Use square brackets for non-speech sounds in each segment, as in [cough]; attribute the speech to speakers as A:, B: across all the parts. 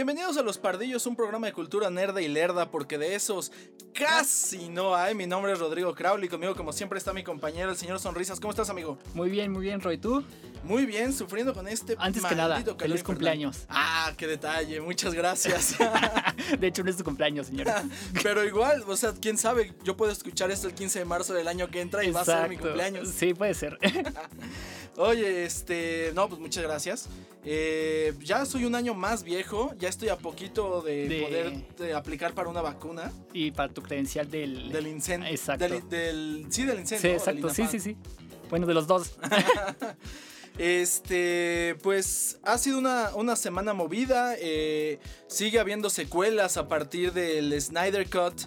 A: Bienvenidos a Los Pardillos, un programa de cultura nerda y lerda, porque de esos casi no hay. Mi nombre es Rodrigo Crowley, conmigo como siempre está mi compañero, el señor Sonrisas. ¿Cómo estás, amigo?
B: Muy bien, muy bien, Roy. ¿Tú?
A: Muy bien, sufriendo con este
B: Antes que nada,
A: maldito
B: feliz
A: calor
B: cumpleaños.
A: Ah, qué detalle, muchas gracias. [laughs]
B: De hecho, no es tu cumpleaños, señora. [laughs]
A: Pero igual, o sea, quién sabe, yo puedo escuchar esto el 15 de marzo del año que entra y va a ser mi cumpleaños.
B: Sí, puede ser. [laughs]
A: Oye, este, no, pues muchas gracias. Eh, ya soy un año más viejo, ya estoy a poquito de,
B: De-
A: poder de aplicar para una vacuna
B: y para tu del...
A: del incendio.
B: Exacto.
A: Del, del- sí, del incendio.
B: Sí, exacto. Sí, sí, sí. Bueno, de los dos. [laughs]
A: Este, pues ha sido una, una semana movida. eh, sigue habiendo secuelas a partir del Snyder Cut.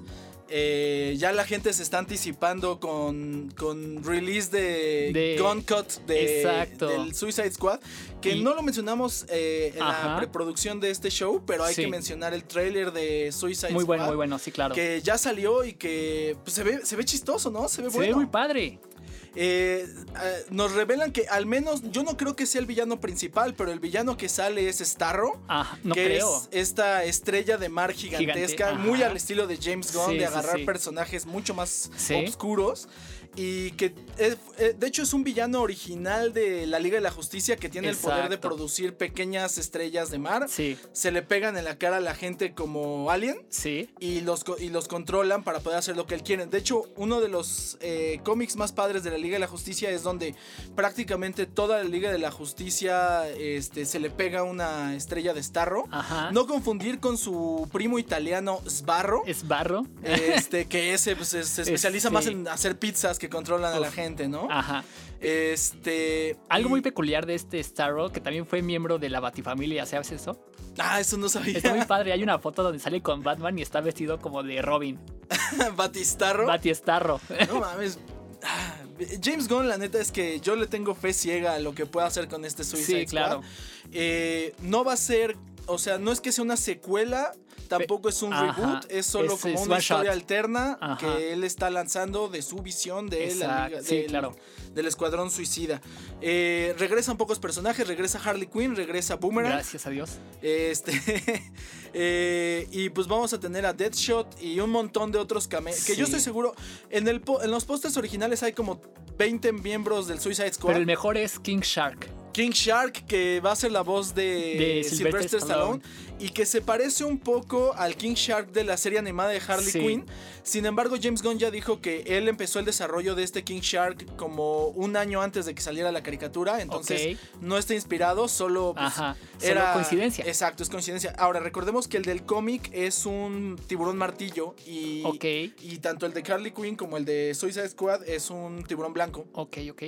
A: Eh, ya la gente se está anticipando con, con release de,
B: De-
A: Gun Cut de, del Suicide Squad. Que
B: Y-
A: no lo mencionamos eh, en la preproducción de este show, pero hay
B: Sí.
A: que mencionar el trailer de Suicide
B: Muy bueno,
A: Squad.
B: muy bueno, sí, claro.
A: Que ya salió y que pues, se, ve, se ve chistoso, ¿no? Se ve
B: Se
A: bueno.
B: ve muy padre.
A: Eh, eh, nos revelan que al menos, yo no creo que sea el villano principal, pero el villano que sale es Starro.
B: Ah, no
A: que
B: creo.
A: es esta estrella de mar gigantesca,
B: Gigante,
A: muy al estilo de James Gunn,
B: Sí,
A: de agarrar
B: sí.
A: personajes mucho más
B: Sí.
A: oscuros. Y que, eh, de hecho, es un villano original de la Liga de la Justicia que tiene el poder de producir pequeñas estrellas de mar.
B: Sí,
A: Se le pegan en la cara a la gente como alien
B: sí.
A: y los, y los controlan para poder hacer lo que él quiere. De hecho, uno de los eh, cómics más padres de la Liga de la Justicia es donde prácticamente toda la Liga de la Justicia este, se le pega una estrella de Starro.
B: Ajá.
A: No confundir con su primo italiano Sbarro.
B: Es barro.
A: Este, que ese pues, se, se especializa
B: Este-
A: más en hacer pizzas que controlan a la gente, ¿no?
B: Ajá.
A: Este.
B: Algo
A: y-
B: muy peculiar de este Starro, que también fue miembro de la Batifamilia, ¿sabes eso?
A: Ah, eso no sabía.
B: Está muy [laughs] padre. Hay una foto donde sale con Batman y está vestido como de Robin. [laughs]
A: Batistarro.
B: Bati Starro.
A: No mames. Ah, James Gunn, la neta es que yo le tengo fe ciega a lo que pueda hacer con este Suicide
B: Sí, claro.
A: Eh, no va a ser, o sea, no es que sea una secuela, tampoco es un
B: Ajá,
A: reboot, es solo
B: es-
A: como
B: es
A: una historia
B: shot.
A: alterna
B: Ajá.
A: que él está lanzando de su visión de la liga-
B: sí,
A: del,
B: claro.
A: del Escuadrón Suicida. Eh, regresan pocos personajes, regresa Harley Quinn, regresa Boomerang.
B: Gracias a Dios.
A: Este [laughs] eh, y pues vamos a tener a Deadshot y un montón de otros cameos. Que yo estoy seguro. En, el po- en los pósters originales hay como 20 miembros del Suicide Squad.
B: Pero el mejor es King Shark.
A: King Shark, que va a ser la voz de,
B: De
A: Sylvester,
B: Sylvester
A: Stallone.
B: Stallone.
A: Y que se parece un poco al King Shark de la serie animada de Harley
B: Sí.
A: Quinn. Sin embargo, James Gunn ya dijo que él empezó el desarrollo de este King Shark como un año antes de que saliera la caricatura. Entonces no está inspirado, solo pues,
B: Ajá, solo coincidencia.
A: Exacto, es coincidencia. Ahora, recordemos que el del cómic es un tiburón martillo y, y tanto el de Harley Quinn como el de Suicide Squad es un tiburón blanco.
B: Ok, ok.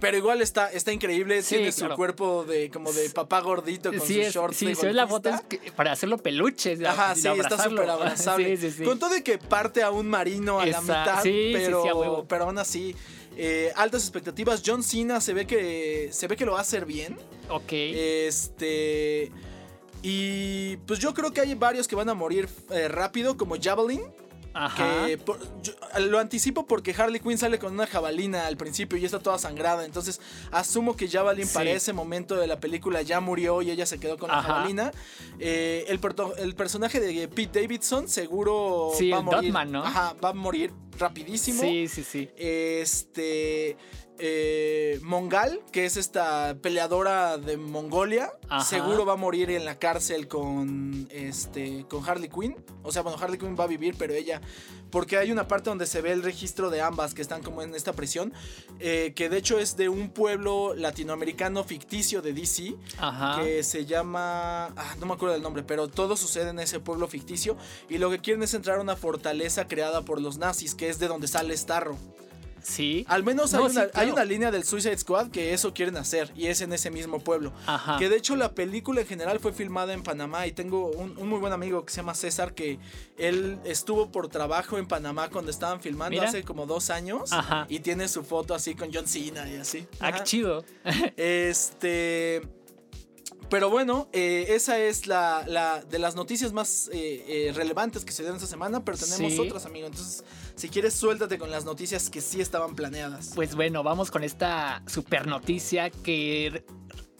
A: Pero igual está, está increíble,
B: Sí,
A: tiene su cuerpo de como de papá gordito con
B: Sí,
A: sus shorts
B: sí
A: de
B: se ve la foto
A: golfista.
B: es que- para hacerlo peluche.
A: Ajá, sí, está
B: abrazarlo.
A: súper [laughs] abrazable.
B: Sí.
A: Con todo de que parte a un marino a la mitad, pero, pero aún así, eh, altas expectativas. John Cena se ve que se ve que lo va a hacer bien.
B: Ok.
A: Este. Y pues yo creo que hay varios que van a morir eh, rápido, como Javelin.
B: Ajá.
A: Que por- yo- lo anticipo porque Harley Quinn sale con una jabalina al principio y está toda sangrada. Entonces asumo que Javelin
B: Sí.
A: para ese momento de la película ya murió y ella se quedó con la jabalina. Eh, el, el personaje de Pete Davidson seguro
B: Sí,
A: va a morir.
B: Dotman, ¿no?
A: Ajá, va a morir rapidísimo.
B: Sí, sí, sí.
A: Este. eh, Mongal, que es esta peleadora de Mongolia,
B: Ajá.
A: seguro va a morir en la cárcel con este con Harley Quinn. O sea, bueno, Harley Quinn va a vivir, pero ella. Porque hay una parte donde se ve el registro de ambas que están como en esta prisión. eh, que de hecho es de un pueblo latinoamericano ficticio de DC.
B: Ajá.
A: Que se llama. ah, no me acuerdo del nombre, pero todo sucede en ese pueblo ficticio. Y lo que quieren es entrar a una fortaleza creada por los nazis, que es de donde sale Starro.
B: Sí.
A: Al menos
B: No,
A: hay,
B: sí,
A: una, hay
B: claro.
A: una línea del Suicide Squad que eso quieren hacer y es en ese mismo pueblo.
B: Ajá.
A: Que de hecho la película en general fue filmada en Panamá y tengo un, un muy buen amigo que se llama César que él estuvo por trabajo en Panamá cuando estaban filmando
B: Mira.
A: hace como dos años
B: Ajá.
A: y tiene su foto así con John Cena y así.
B: Ah, qué chido. [laughs]
A: Este. Pero bueno, eh, esa es la, la de las noticias más eh, eh, relevantes que se dieron esta semana, pero tenemos
B: Sí.
A: otras, amigo. Entonces, si quieres, suéltate con las noticias que sí estaban planeadas.
B: Pues bueno, vamos con esta super noticia que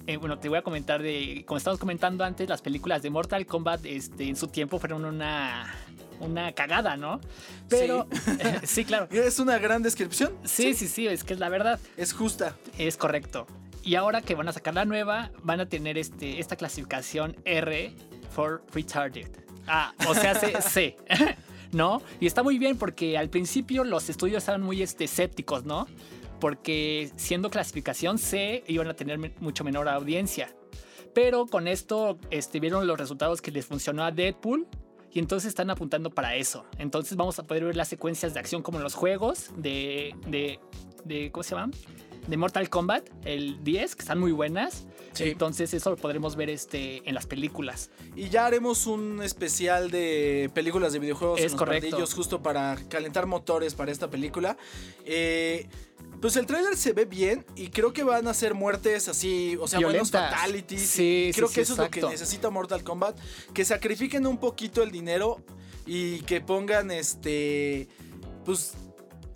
B: eh, bueno, te voy a comentar de, como estábamos comentando antes, las películas de Mortal Kombat este, en su tiempo fueron una, una cagada, ¿no? Pero, [laughs] sí. claro.
A: Es una gran descripción.
B: Sí, sí, sí, es que es la verdad.
A: Es justa.
B: Es correcto. Y ahora que van a sacar la nueva, van a tener este, esta clasificación R for retarded. Ah, o sea, C. C. [laughs] ¿No? Y está muy bien porque al principio los estudios estaban muy este, escépticos, ¿no? Porque siendo clasificación C iban a tener mucho menor audiencia. Pero con esto este, vieron los resultados que les funcionó a Deadpool y entonces están apuntando para eso. Entonces vamos a poder ver las secuencias de acción como en los juegos de, de, de ¿cómo se llama? De Mortal Kombat, el 10, que están muy buenas. Entonces eso lo podremos ver este, en las películas.
A: Y ya haremos un especial de películas de videojuegos
B: es
A: en
B: correcto.
A: justo para calentar motores para esta película. Eh, pues el tráiler se ve bien y creo que van a ser muertes así, o sea, buenos fatalities.
B: Sí,
A: creo
B: sí,
A: que
B: sí,
A: eso es lo que necesita Mortal Kombat, que sacrifiquen un poquito el dinero y que pongan este pues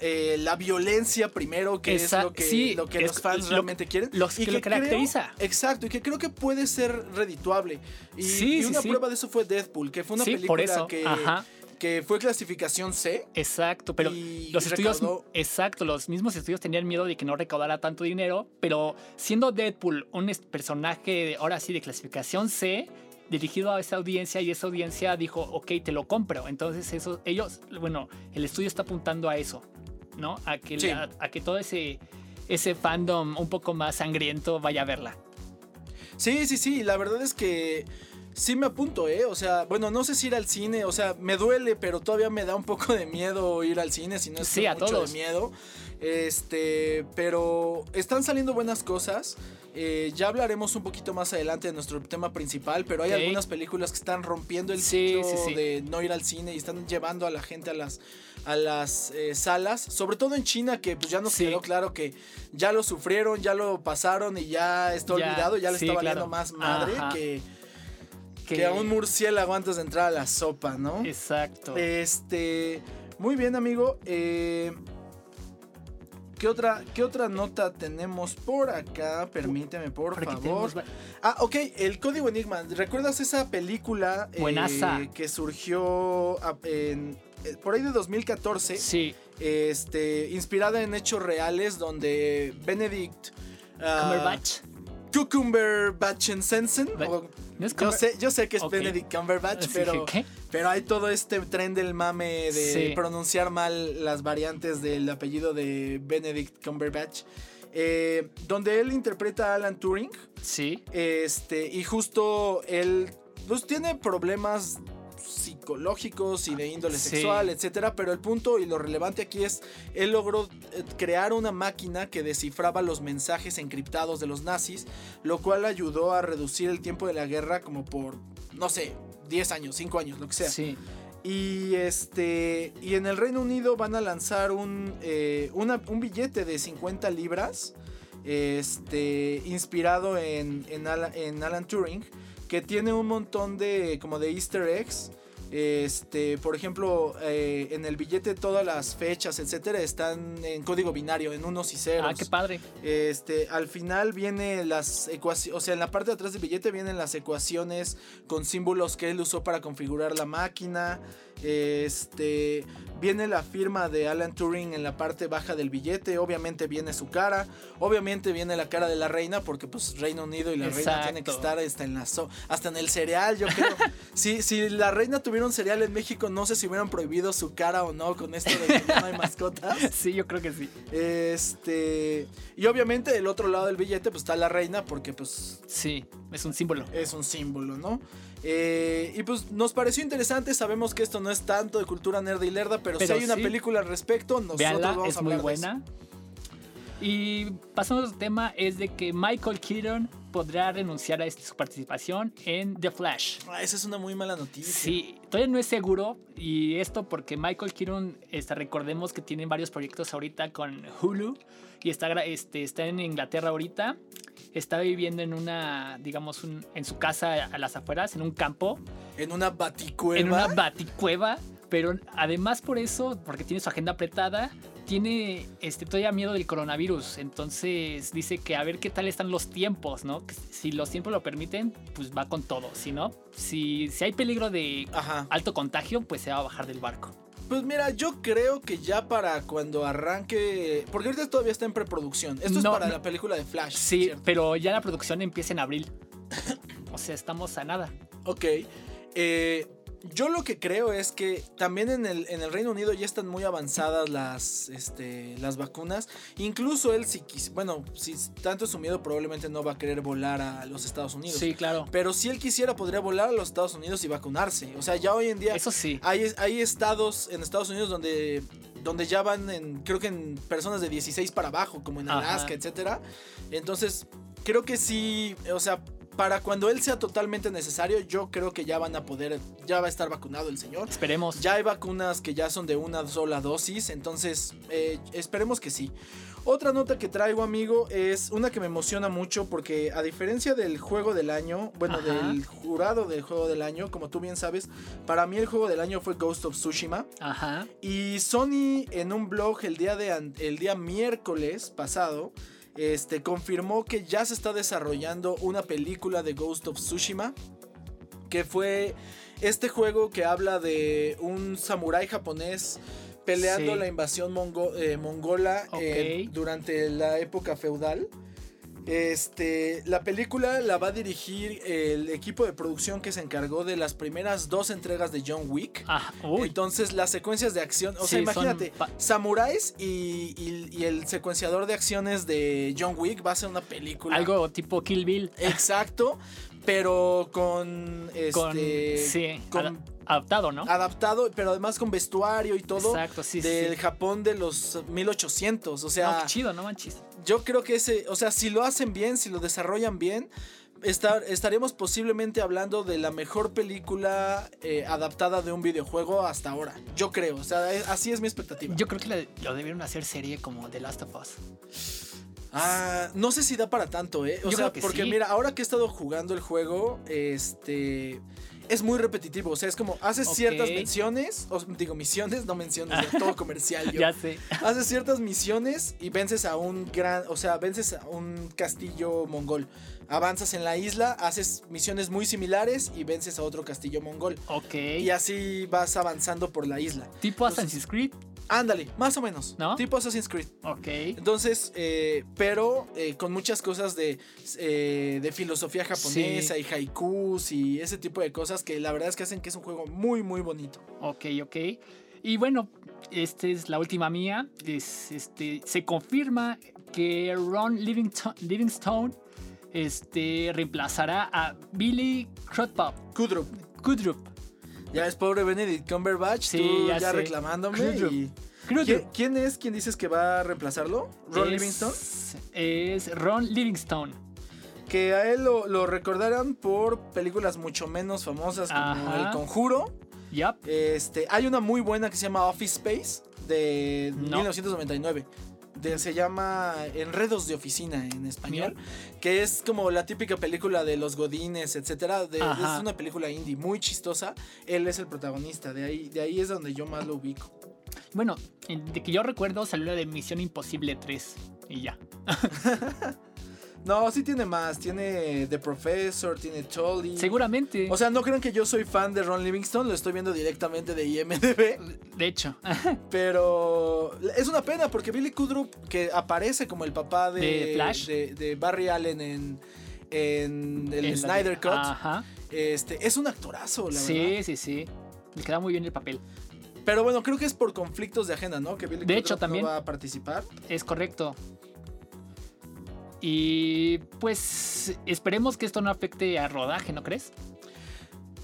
A: eh, la violencia primero, que es lo que, lo que los fans realmente quieren.
B: y que, lo caracteriza.
A: exacto, y que creo que puede ser redituable. Y, una prueba de eso fue Deadpool, que fue una película que... que fue clasificación C.
B: Exacto, pero los estudios, exacto, los mismos estudios tenían miedo de que no recaudara tanto dinero, pero siendo Deadpool un personaje ahora sí de clasificación C, dirigido a esa audiencia y esa audiencia dijo, ok, te lo compro. Entonces eso, ellos, bueno, el estudio está apuntando a eso. ¿No? A que, a que todo ese, ese fandom un poco más sangriento vaya a verla.
A: Sí, sí, sí, la verdad es que sí me apunto, ¿eh? O sea, bueno, no sé si ir al cine, o sea, me duele, pero todavía me da un poco de miedo ir al cine, si no es
B: sí, a
A: mucho de miedo. Este, pero están saliendo buenas cosas. Eh, ya hablaremos un poquito más adelante de nuestro tema principal, pero hay algunas películas que están rompiendo el ciclo de no ir al cine y están llevando a la gente a las, a las eh, salas, sobre todo en China, que pues ya nos quedó claro que ya lo sufrieron, ya lo pasaron y ya está olvidado, ya le está valiendo más madre que, que, a un murciélago antes de entrar a la sopa, ¿no?
B: Exacto.
A: Este, muy bien, amigo. Eh, ¿Qué otra, ¿Qué otra nota tenemos por acá? Permíteme, por, favor. Ah, ok, el código Enigma. ¿Recuerdas esa película
B: eh,
A: que surgió en, eh, por ahí de 2014?
B: Sí.
A: Este, inspirada en hechos reales donde Benedict...
B: Uh, Cumberbatch.
A: Cucumber Sensen. yo, sé, yo sé que es Benedict Cumberbatch, pero, pero hay todo este tren del mame de pronunciar mal las variantes del apellido de Benedict Cumberbatch. Eh, donde él interpreta a Alan Turing.
B: Sí.
A: Este, y justo él pues, tiene problemas psicológicos y de índole sexual, etcétera, pero el punto y lo relevante aquí es él logró eh, crear una máquina que descifraba los mensajes encriptados de los nazis, lo cual ayudó a reducir el tiempo de la guerra como por no sé, 10 años, 5 años, lo que sea.
B: Sí.
A: Y este. Y en el Reino Unido van a lanzar un, eh, un billete de 50 libras. Este. Inspirado en, en, en Alan Turing que tiene un montón de como de easter eggs. Este, por ejemplo, eh, en el billete todas las fechas, etcétera, están en código binario, en unos y ceros.
B: Ah, qué padre.
A: Este, al final viene las ecuaciones, o sea, en la parte de atrás del billete vienen las ecuaciones con símbolos que él usó para configurar la máquina. Este, viene la firma de Alan Turing en la parte baja del billete, obviamente viene su cara, obviamente viene la cara de la reina porque pues Reino Unido y la reina tienen que estar hasta en la hasta en el cereal, yo creo. [laughs] si, si la reina tuviera un cereal en México, no sé si hubieran prohibido su cara o no con esto de que no hay mascotas. [laughs]
B: sí, yo creo que sí.
A: Este, y obviamente del otro lado del billete pues está la reina porque pues
B: sí, es un símbolo.
A: Es un símbolo, ¿no? Eh, y pues nos pareció interesante, sabemos que esto no es tanto de cultura nerd y lerda, pero, si hay una película al respecto, nosotros vamos
B: es
A: a
B: muy buena. Y pasando al tema es de que Michael Keaton podrá renunciar a su participación en The Flash.
A: Ah, esa es una muy mala noticia.
B: Sí, todavía no es seguro y esto porque Michael Keaton, este, recordemos que tiene varios proyectos ahorita con Hulu y está, este, está en Inglaterra ahorita está viviendo en una, digamos, en su casa a las afueras, en un campo.
A: En una baticueva.
B: En una baticueva. Pero además por eso, porque tiene su agenda apretada, tiene este, todavía miedo del coronavirus. Entonces dice que a ver qué tal están los tiempos, ¿no? Que si los tiempos lo permiten, pues va con todo. Si no, si, si hay peligro de
A: Ajá.
B: alto contagio, pues se va a bajar del barco.
A: Pues mira, yo creo que ya para cuando arranque. Porque ahorita todavía está en preproducción. Esto es para
B: no.
A: la película de Flash.
B: Sí,
A: ¿cierto?
B: pero ya la producción empieza en abril. o sea, estamos a nada.
A: Ok. Eh, yo lo que creo es que también en el, en el Reino Unido ya están muy avanzadas las, este, las vacunas. Incluso él, si bueno, si tanto es su miedo, probablemente no va a querer volar a los Estados Unidos.
B: Sí, claro.
A: Pero si él quisiera, podría volar a los Estados Unidos y vacunarse. O sea, ya hoy en día
B: Eso sí.
A: hay, hay estados en Estados Unidos donde, donde ya van en, creo que en personas de 16 para abajo, como en. Alaska, etcétera. Entonces, creo que sí, o sea, para cuando él sea totalmente necesario, yo creo que ya van a poder, ya va a estar vacunado el señor.
B: Esperemos.
A: Ya hay vacunas que ya son de una sola dosis, entonces eh, esperemos que sí. Otra nota que traigo, amigo, es una que me emociona mucho porque a diferencia del juego del año, bueno,
B: Ajá.
A: del jurado del juego del año, como tú bien sabes, para mí el juego del año fue Ghost of Tsushima.
B: Ajá.
A: Y Sony en un blog el día, de, el día miércoles pasado este, confirmó que ya se está desarrollando una película de Ghost of Tsushima. Que fue este juego que habla de un samurái japonés peleando
B: Sí.
A: la invasión mongo- eh, mongola eh, durante la época feudal. Este, la película la va a dirigir el equipo de producción que se encargó de las primeras dos entregas de John Wick.
B: Ah, uy.
A: Entonces, las secuencias de acción, o sea,
B: Sí,
A: imagínate, samuráis y, y- y el secuenciador de acciones de John Wick va a ser una película.
B: Algo tipo Kill Bill.
A: exacto, [laughs] pero con este
B: con, sí,
A: con-
B: adaptado, ¿no?
A: adaptado, pero además con vestuario y todo
B: Exacto, sí,
A: del
B: sí.
A: Japón de los 1800, o
B: No,
A: sea,
B: qué chido, no manches.
A: yo creo que ese, o sea, si lo hacen bien, si lo desarrollan bien, estar, estaríamos posiblemente hablando de la mejor película eh, adaptada de un videojuego hasta ahora. Yo creo, o sea, es- así es mi expectativa.
B: Yo creo que la- lo debieron hacer serie como The Last of Us.
A: Ah, no sé si da para tanto, ¿eh? O
B: Yo
A: sea, porque
B: sí.
A: mira, ahora que he estado jugando el juego, este. Es muy repetitivo, o sea, es como haces ciertas misiones, o, digo misiones, no menciones, todo comercial. [laughs] Yo.
B: Ya sé.
A: Haces ciertas misiones y vences a un gran, o sea, vences a un castillo mongol. Avanzas en la isla, haces misiones muy similares y vences a otro castillo mongol.
B: Ok.
A: Y así vas avanzando por la isla.
B: tipo
A: entonces-
B: Assassin's Creed.
A: Ándale, más o menos.
B: ¿No?
A: Tipo Assassin's Creed.
B: Ok.
A: Entonces, eh, pero eh, con muchas cosas de, eh, de filosofía japonesa
B: Sí.
A: y haikus y ese tipo de cosas que la verdad es que hacen que es un juego muy, muy bonito.
B: Ok, ok. Y bueno, esta es la última mía. Es, este, se confirma que Ron Livington- Livingstone este, reemplazará a Billy Crudup.
A: Kudrup.
B: Kudrup.
A: Ya es pobre Benedict Cumberbatch,
B: Sí,
A: tú
B: ya
A: reclamándome. Y-. ¿Quién, quién es quien dices que va a reemplazarlo? ¿Ron
B: Es-
A: Livingston?
B: Es Ron Livingstone.
A: Que a él lo, lo recordarán por películas mucho menos famosas como
B: Ajá.
A: El Conjuro.
B: Yup.
A: Este, hay una muy buena que se llama Office Space de
B: No.
A: 1999. De- se llama Enredos de Oficina en español. Que es como la típica película de los godines, etcétera. de- es una película indie muy chistosa. Él es el protagonista. De ahí, de ahí es donde yo más lo ubico.
B: Bueno, de que yo recuerdo salió la de Misión Imposible 3. Y ya. [laughs]
A: No, sí tiene más. Tiene The Professor, tiene Tully.
B: Seguramente.
A: O sea, no crean que yo soy fan de Ron Livingston, lo estoy viendo directamente de IMDb.
B: de hecho. [laughs]
A: Pero es una pena porque Billy Kudrup, que aparece como el papá de,
B: ¿De Flash?
A: de, de Barry Allen en, en el
B: En
A: Snyder Cut,
B: Ajá.
A: este, es un actorazo, la verdad.
B: Sí, sí, sí. Le queda muy bien el papel.
A: Pero bueno, creo que es por conflictos de agenda, ¿no? Que Billy
B: De
A: Kudrup
B: hecho, también.
A: no va a participar.
B: Es correcto. Y pues esperemos que esto no afecte a rodaje, ¿no crees?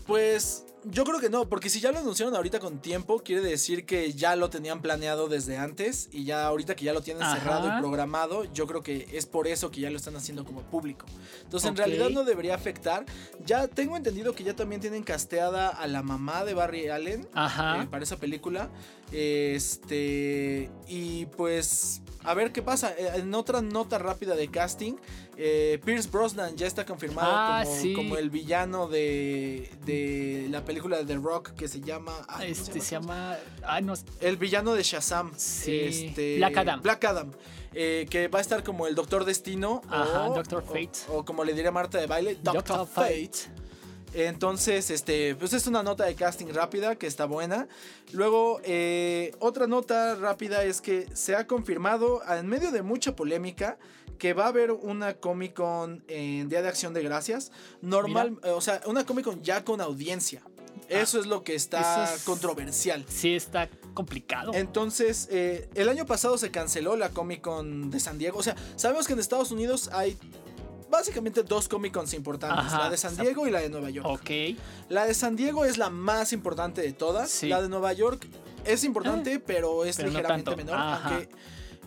A: Pues yo creo que no, porque si ya lo anunciaron ahorita con tiempo, quiere decir que ya lo tenían planeado desde antes y ya ahorita que ya lo tienen
B: Ajá.
A: cerrado y programado, yo creo que es por eso que ya lo están haciendo como público. Entonces en realidad no debería afectar. Ya tengo entendido que ya también tienen casteada a la mamá de Barry Allen.
B: Ajá.
A: eh, para esa película. Este. Y pues. A ver qué pasa. Eh, En otra nota rápida de casting, eh, Pierce Brosnan ya está confirmado
B: Ah,
A: como,
B: sí.
A: como el villano de, de la película de The Rock que se llama... ay, ¿cómo
B: Este se llama. Ay, no.
A: El villano de Shazam.
B: Sí.
A: Este,
B: Black Adam.
A: Black Adam. eh, que va a estar como el Doctor Destino.
B: Ajá,
A: o,
B: Doctor Fate.
A: O, como le diría Marta de baile, Doctor, Fate. Entonces, este, pues es una nota de casting rápida que está buena. Luego, eh, otra nota rápida es que se ha confirmado, en medio de mucha polémica, que va a haber una Comic Con en Día de Acción de Gracias. Normal, o sea, una Comic Con ya con audiencia. Eso es lo que está
B: Ah, es-
A: controversial.
B: Sí, está complicado.
A: Entonces, eh, el año pasado se canceló la Comic Con de San Diego. O sea, sabemos que en Estados Unidos hay básicamente dos Comic Cons importantes:
B: Ajá,
A: la de San Diego y la de Nueva York.
B: ok.
A: La de San Diego es la más importante de todas.
B: Sí.
A: La de Nueva York es importante, pero es
B: pero no
A: ligeramente menor.
B: Ajá.
A: Aunque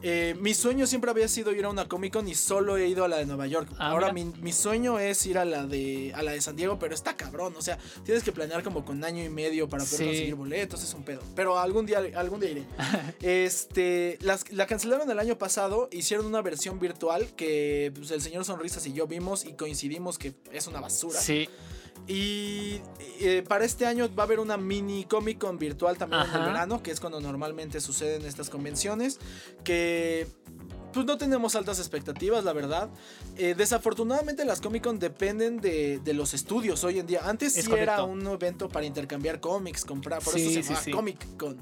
A: eh, mi sueño siempre había sido ir a una Comic Con y solo he ido a la de Nueva York.
B: Ah,
A: Ahora mi, sueño es ir a la de a la de San Diego, pero está cabrón. O sea, tienes que planear como con año y medio para poder
B: Sí.
A: conseguir boletos, es un pedo. Pero algún día, algún día iré. [laughs] este, las- la cancelaron el año pasado, hicieron una versión virtual que pues, el señor Sonrisas y yo vimos y coincidimos que es una basura.
B: Sí.
A: Y eh, para este año va a haber una mini Comic Con virtual también en el verano, que es cuando normalmente suceden estas convenciones, que pues no tenemos altas expectativas, la verdad. Eh, desafortunadamente las Comic Con dependen de, de los estudios hoy en día. Antes
B: Es
A: sí era un evento para intercambiar cómics, comprar, por
B: Sí,
A: eso se
B: sí,
A: llama
B: sí.
A: Comic Con.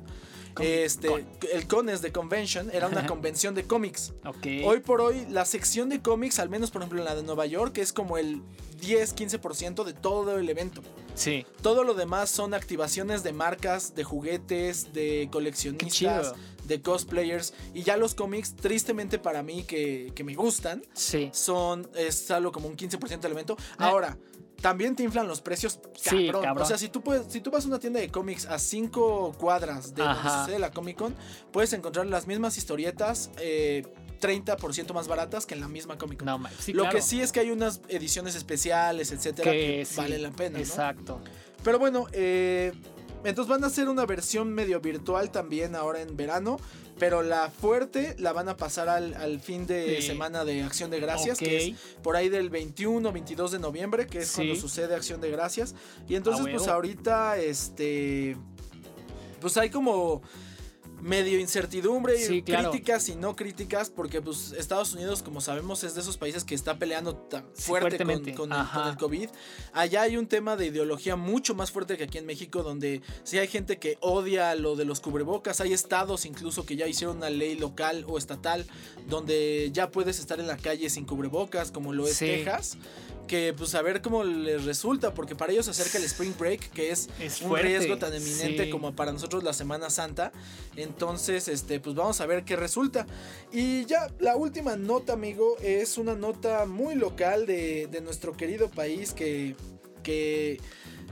A: Este,
B: Con.
A: el con es de convention, era una convención de cómics. Hoy por hoy, la sección de cómics, al menos por ejemplo en la de Nueva York, es como el 10-15% de todo el evento.
B: Sí.
A: Todo lo demás son activaciones de marcas, de juguetes, de coleccionistas, de cosplayers. Y ya los cómics, tristemente para mí que, que me gustan,
B: Sí.
A: son es algo como un 15% del evento. Ahora, también te inflan los precios.
B: Sí, cabrón.
A: O sea, si tú puedes, si tú vas a una tienda de cómics a 5 cuadras de
B: Ajá.
A: sucede la Comic Con, puedes encontrar las mismas historietas eh, 30% más baratas que en la misma Comic Con.
B: No, ma- sí,
A: Lo
B: claro.
A: que sí es que hay unas ediciones especiales, etcétera, que,
B: que sí,
A: valen la pena. ¿no?
B: Exacto.
A: Pero bueno, eh, entonces van a hacer una versión medio virtual también ahora en verano. Pero la fuerte la van a pasar al, al fin de
B: Sí.
A: semana de Acción de Gracias, que es por ahí del 21 22 de noviembre, que es
B: Sí.
A: cuando sucede Acción de Gracias. Y entonces, pues ahorita, este. Pues hay como medio incertidumbre y
B: Sí, claro.
A: críticas y no críticas, porque pues Estados Unidos, como sabemos, es de esos países que está peleando tan
B: Sí,
A: fuerte con,
B: fuertemente.
A: con el,
B: Ajá.
A: con el COVID. Allá hay un tema de ideología mucho más fuerte que aquí en México, donde sí hay gente que odia lo de los cubrebocas, hay estados incluso que ya hicieron una ley local o estatal donde ya puedes estar en la calle sin cubrebocas, como lo es
B: Sí.
A: Texas. Que pues a ver cómo les resulta, porque para ellos se acerca el Spring Break, que es,
B: Es
A: un
B: fuerte,
A: riesgo tan eminente
B: sí.
A: como para nosotros la Semana Santa. Entonces, este, pues vamos a ver qué resulta. Y ya la última nota, amigo, es una nota muy local de, de nuestro querido país que, que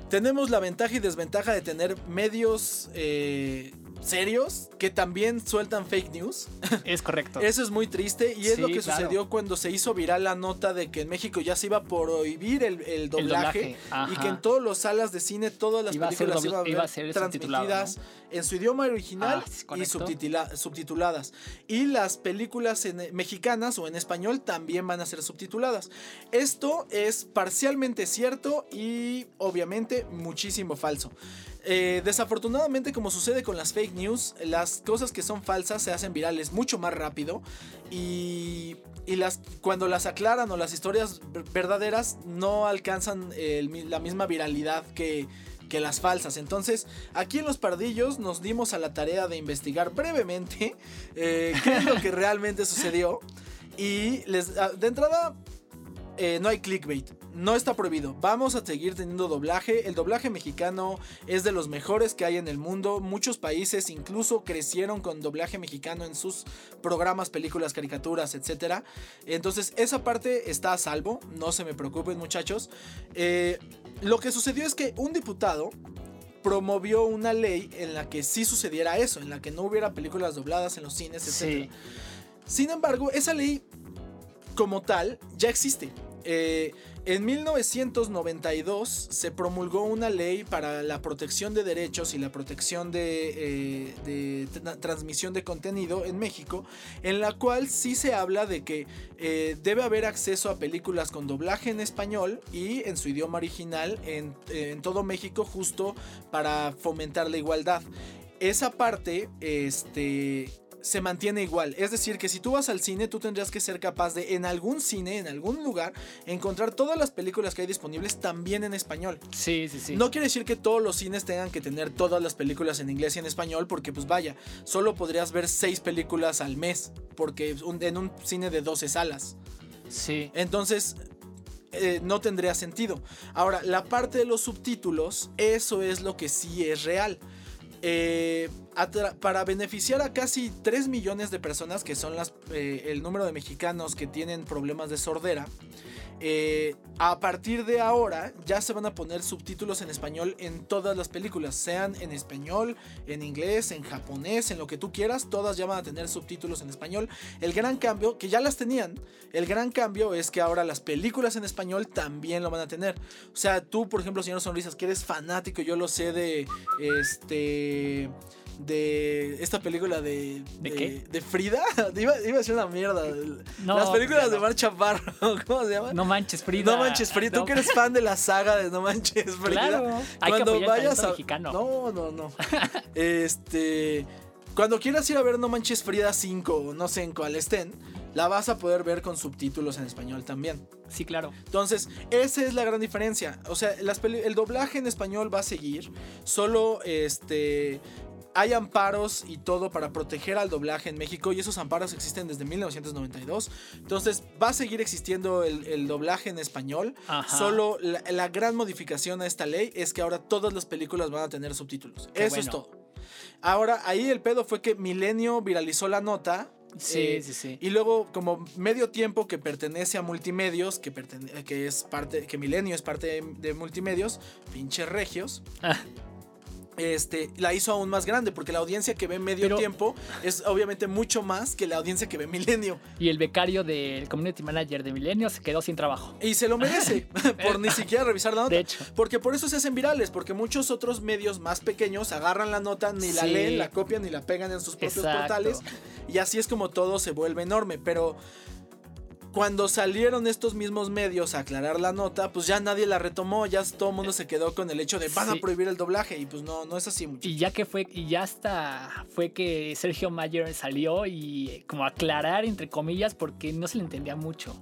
A: tenemos la ventaja y desventaja de tener medios eh, serios que también sueltan fake news. [laughs]
B: Es correcto.
A: Eso es muy triste y es
B: Sí,
A: lo que
B: claro.
A: sucedió cuando se hizo viral la nota de que en México ya se iba a prohibir el, el doblaje,
B: doblaje,
A: y que en todas las salas de cine todas las
B: Iba
A: películas iban a ver
B: iba a ser
A: transmitidas en su idioma original
B: Ah,
A: y subtituladas. Y las películas en- mexicanas o en español también van a ser subtituladas. Esto es parcialmente cierto y obviamente muchísimo falso. Eh, desafortunadamente, como sucede con las fake news, las cosas que son falsas se hacen virales mucho más rápido y, y las, cuando las aclaran o las historias ver- verdaderas no alcanzan la misma viralidad que, que las falsas. Entonces, aquí en Los Pardillos nos dimos a la tarea de investigar brevemente eh, qué es lo que [laughs] realmente sucedió. Y les, ah, de entrada, eh, no hay clickbait. No está prohibido. Vamos a seguir teniendo doblaje. El doblaje mexicano es de los mejores que hay en el mundo. Muchos países incluso crecieron con doblaje mexicano en sus programas, películas, caricaturas, etc. Entonces esa parte está a salvo. No se me preocupen muchachos. Eh, lo que sucedió es que un diputado promovió una ley en la que sí sucediera eso, en la que no hubiera películas dobladas en los cines, etc.
B: Sí.
A: Sin embargo, esa ley como tal ya existe. Eh, en 1992 se promulgó una ley para la protección de derechos y la protección de, eh, transmisión de contenido en México, en la cual sí se habla de que eh, debe haber acceso a películas con doblaje en español y en su idioma original en todo México justo para fomentar la igualdad. Esa parte, este se mantiene igual. Es decir, que si tú vas al cine, tú tendrías que ser capaz de, en algún cine, en algún lugar, encontrar todas las películas que hay disponibles también en español.
B: Sí, sí, sí.
A: No quiere decir que todos los cines tengan que tener todas las películas en inglés y en español, porque pues vaya, solo podrías ver seis películas al mes, porque un- en un cine de 12 salas.
B: Sí.
A: Entonces, eh, no tendría sentido. Ahora, la parte de los subtítulos, eso es lo que sí es real. Eh, para beneficiar a casi 3 millones de personas, que son las, eh, el número de mexicanos que tienen problemas de sordera, eh, a partir de ahora ya se van a poner subtítulos en español en todas las películas, sean en español, en inglés, en japonés, en lo que tú quieras, todas ya van a tener subtítulos en español. El gran cambio, que ya las tenían, el gran cambio es que ahora las películas en español también lo van a tener. O sea, tú, por ejemplo, señor Sonrisas, que eres fanático, yo lo sé de este de esta película de
B: ¿De qué?
A: de Frida [laughs] iba, iba a ser una mierda
B: No,
A: las películas de
B: no.
A: Mar Chaparro [laughs] ¿cómo se llama?
B: No manches, Frida.
A: No manches Frida, tú
B: No.
A: que eres fan de la saga de No manches Frida.
B: Claro, hay que
A: cuando
B: apoyar el
A: vayas a
B: mexicano.
A: No, no, no. [laughs] este cuando quieras ir a ver No manches Frida 5 o no sé en cuál estén, la vas a poder ver con subtítulos en español también.
B: Sí, claro.
A: Entonces, esa es la gran diferencia. O sea, las el doblaje en español va a seguir. Solo este. Hay amparos y todo para proteger al doblaje en México y esos amparos existen desde 1992. Entonces va a seguir existiendo el, el doblaje en español.
B: Ajá.
A: Solo la, la gran modificación a esta ley es que ahora todas las películas van a tener subtítulos.
B: Qué
A: Eso es
B: bueno.
A: todo. Ahora, ahí el pedo fue que Milenio viralizó la nota.
B: Sí,
A: eh,
B: sí, sí.
A: y luego, como medio tiempo que pertenece a Multimedios, que, pertene- que es parte, que Milenio es parte de, de Multimedios, pinches regios,
B: Ah,
A: este, la hizo aún más grande, porque la audiencia que ve medio
B: Pero-
A: tiempo es obviamente mucho más que la audiencia que ve Milenio.
B: y el becario del community manager de Milenio se quedó sin trabajo.
A: Y se lo merece, [laughs] por ni siquiera revisar la nota.
B: De hecho.
A: Porque por eso se hacen virales, porque muchos otros medios más pequeños agarran la nota, ni la
B: Sí.
A: leen, la copian ni la pegan en sus propios
B: Exacto.
A: portales. Y así es como todo se vuelve enorme. Pero cuando salieron estos mismos medios a aclarar la nota, pues ya nadie la retomó, ya todo el mundo se quedó con el hecho de van
B: Sí.
A: a prohibir el doblaje. Y pues no, no es así mucho.
B: Y ya que fue, y ya hasta fue que Sergio Mayer salió y como aclarar entre comillas porque no se le entendía mucho.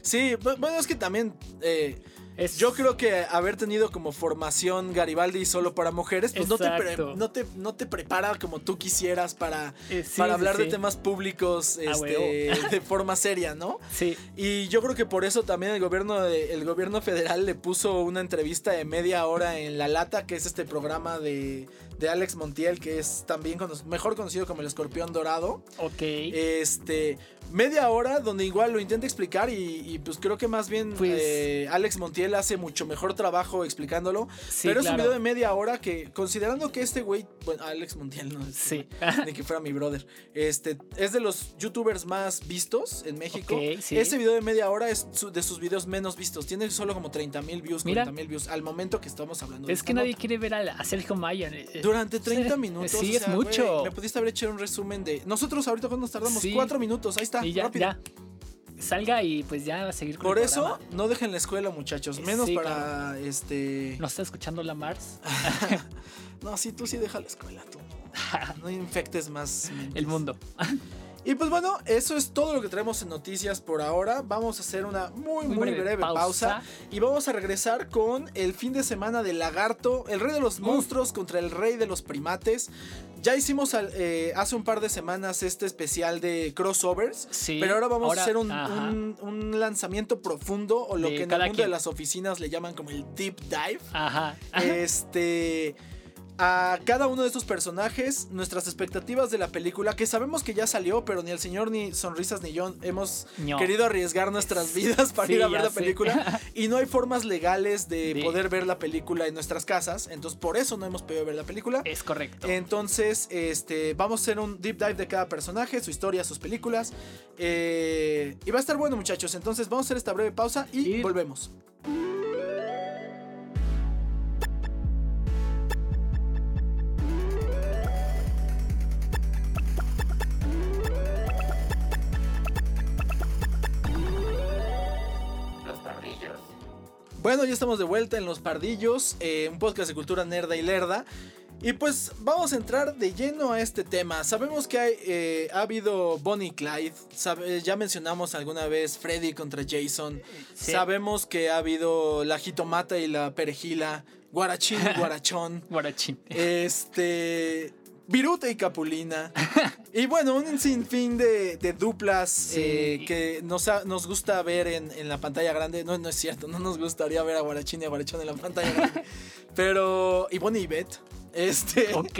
A: Sí, bu- bueno, es que también... eh,
B: Es,
A: Yo creo que haber tenido como formación Garibaldi solo para mujeres, pues no te, pre- no, te, no te prepara como tú quisieras para,
B: Eh, sí,
A: para
B: sí,
A: hablar de temas públicos este, [laughs] de forma seria, ¿no?
B: Sí,
A: Y yo creo que por eso también el gobierno, de- el gobierno federal le puso una entrevista de media hora en La Lata, que es este programa de, de Alex Montiel, que es también cono- mejor conocido como el escorpión dorado.
B: ok.
A: Este, media hora donde igual lo intenta explicar y, y, pues creo que más bien
B: Pues-
A: eh, Alex Montiel hace mucho mejor trabajo explicándolo.
B: Sí,
A: pero es un video de media hora que, considerando que este güey, bueno, Alex Montiel, no
B: Sí.
A: ni que fuera mi brother, este, es de los youtubers más vistos en México.
B: Ok, sí.
A: Ese video de media hora es su- de sus videos menos vistos. Tiene solo como 30 mil views,
B: Mira.
A: 40 mil views al momento que estamos hablando. de
B: Es que nadie
A: nota.
B: quiere ver a, Sergio Mayer. eh,
A: Durante 30
B: Sí,
A: minutos.
B: Sí,
A: o
B: es mucho.
A: me pudiste haber hecho un resumen de. Nosotros ahorita cuando nos tardamos
B: Sí.
A: cuatro minutos. Ahí está.
B: Y ya,
A: rápido.
B: ya. Salga y pues ya va a seguir con
A: Por
B: el
A: eso,
B: programa.
A: no dejen la escuela, muchachos. Menos
B: Sí,
A: para este.
B: ¿Nos está escuchando la Mars? [laughs]
A: No, sí, tú sí deja la escuela, tú. [laughs] No infectes más. mentes.
B: El mundo.
A: Y pues bueno, eso es todo lo que traemos en noticias por ahora. Vamos a hacer una muy, muy,
B: Muy
A: breve,
B: breve
A: pausa.
B: pausa.
A: Y vamos a regresar con el fin de semana del lagarto, el rey de los monstruos contra el rey de los primates. Ya hicimos al- eh, hace un par de semanas este especial de crossovers.
B: Sí,
A: Pero ahora vamos
B: ahora-
A: a hacer un, un- un lanzamiento profundo o lo
B: De
A: que en el mundo de las oficinas le llaman como el deep dive.
B: Ajá.
A: Este. A cada uno de estos personajes nuestras expectativas de la película, que sabemos que ya salió, pero ni el señor ni Sonrisas ni yo hemos
B: No.
A: querido arriesgar nuestras vidas para
B: Sí,
A: ir a ver la
B: sé.
A: película. [laughs] y no hay formas legales de,
B: De-
A: poder ver la película en nuestras casas, entonces por eso no hemos podido ver la película.
B: Es correcto.
A: Entonces, este, vamos a hacer un deep dive de cada personaje, su historia, sus películas. eh, y va a estar bueno, muchachos. Entonces, vamos a hacer esta breve pausa y
B: Y-
A: volvemos. Bueno, ya estamos de vuelta en Los Pardillos, eh, un podcast de cultura nerda y lerda. Y pues vamos a entrar de lleno a este tema. Sabemos que hay, eh, ha habido Bonnie y Clyde. sabe- ya mencionamos alguna vez Freddy contra Jason.
B: Sí.
A: Sabemos que ha habido la jitomata y la perejila. Guarachín y [laughs] guarachón.
B: Guarachín.
A: Este. Viruta y Capulina. [laughs] Y bueno, un sinfín de, de duplas
B: Sí.
A: eh, que nos, nos gusta ver en, en la pantalla grande. No, no es cierto, no nos gustaría ver a Guarachín y a Guarachón en la pantalla grande. [laughs] Pero. Y Bonnie y Beth. Este.
B: Ok.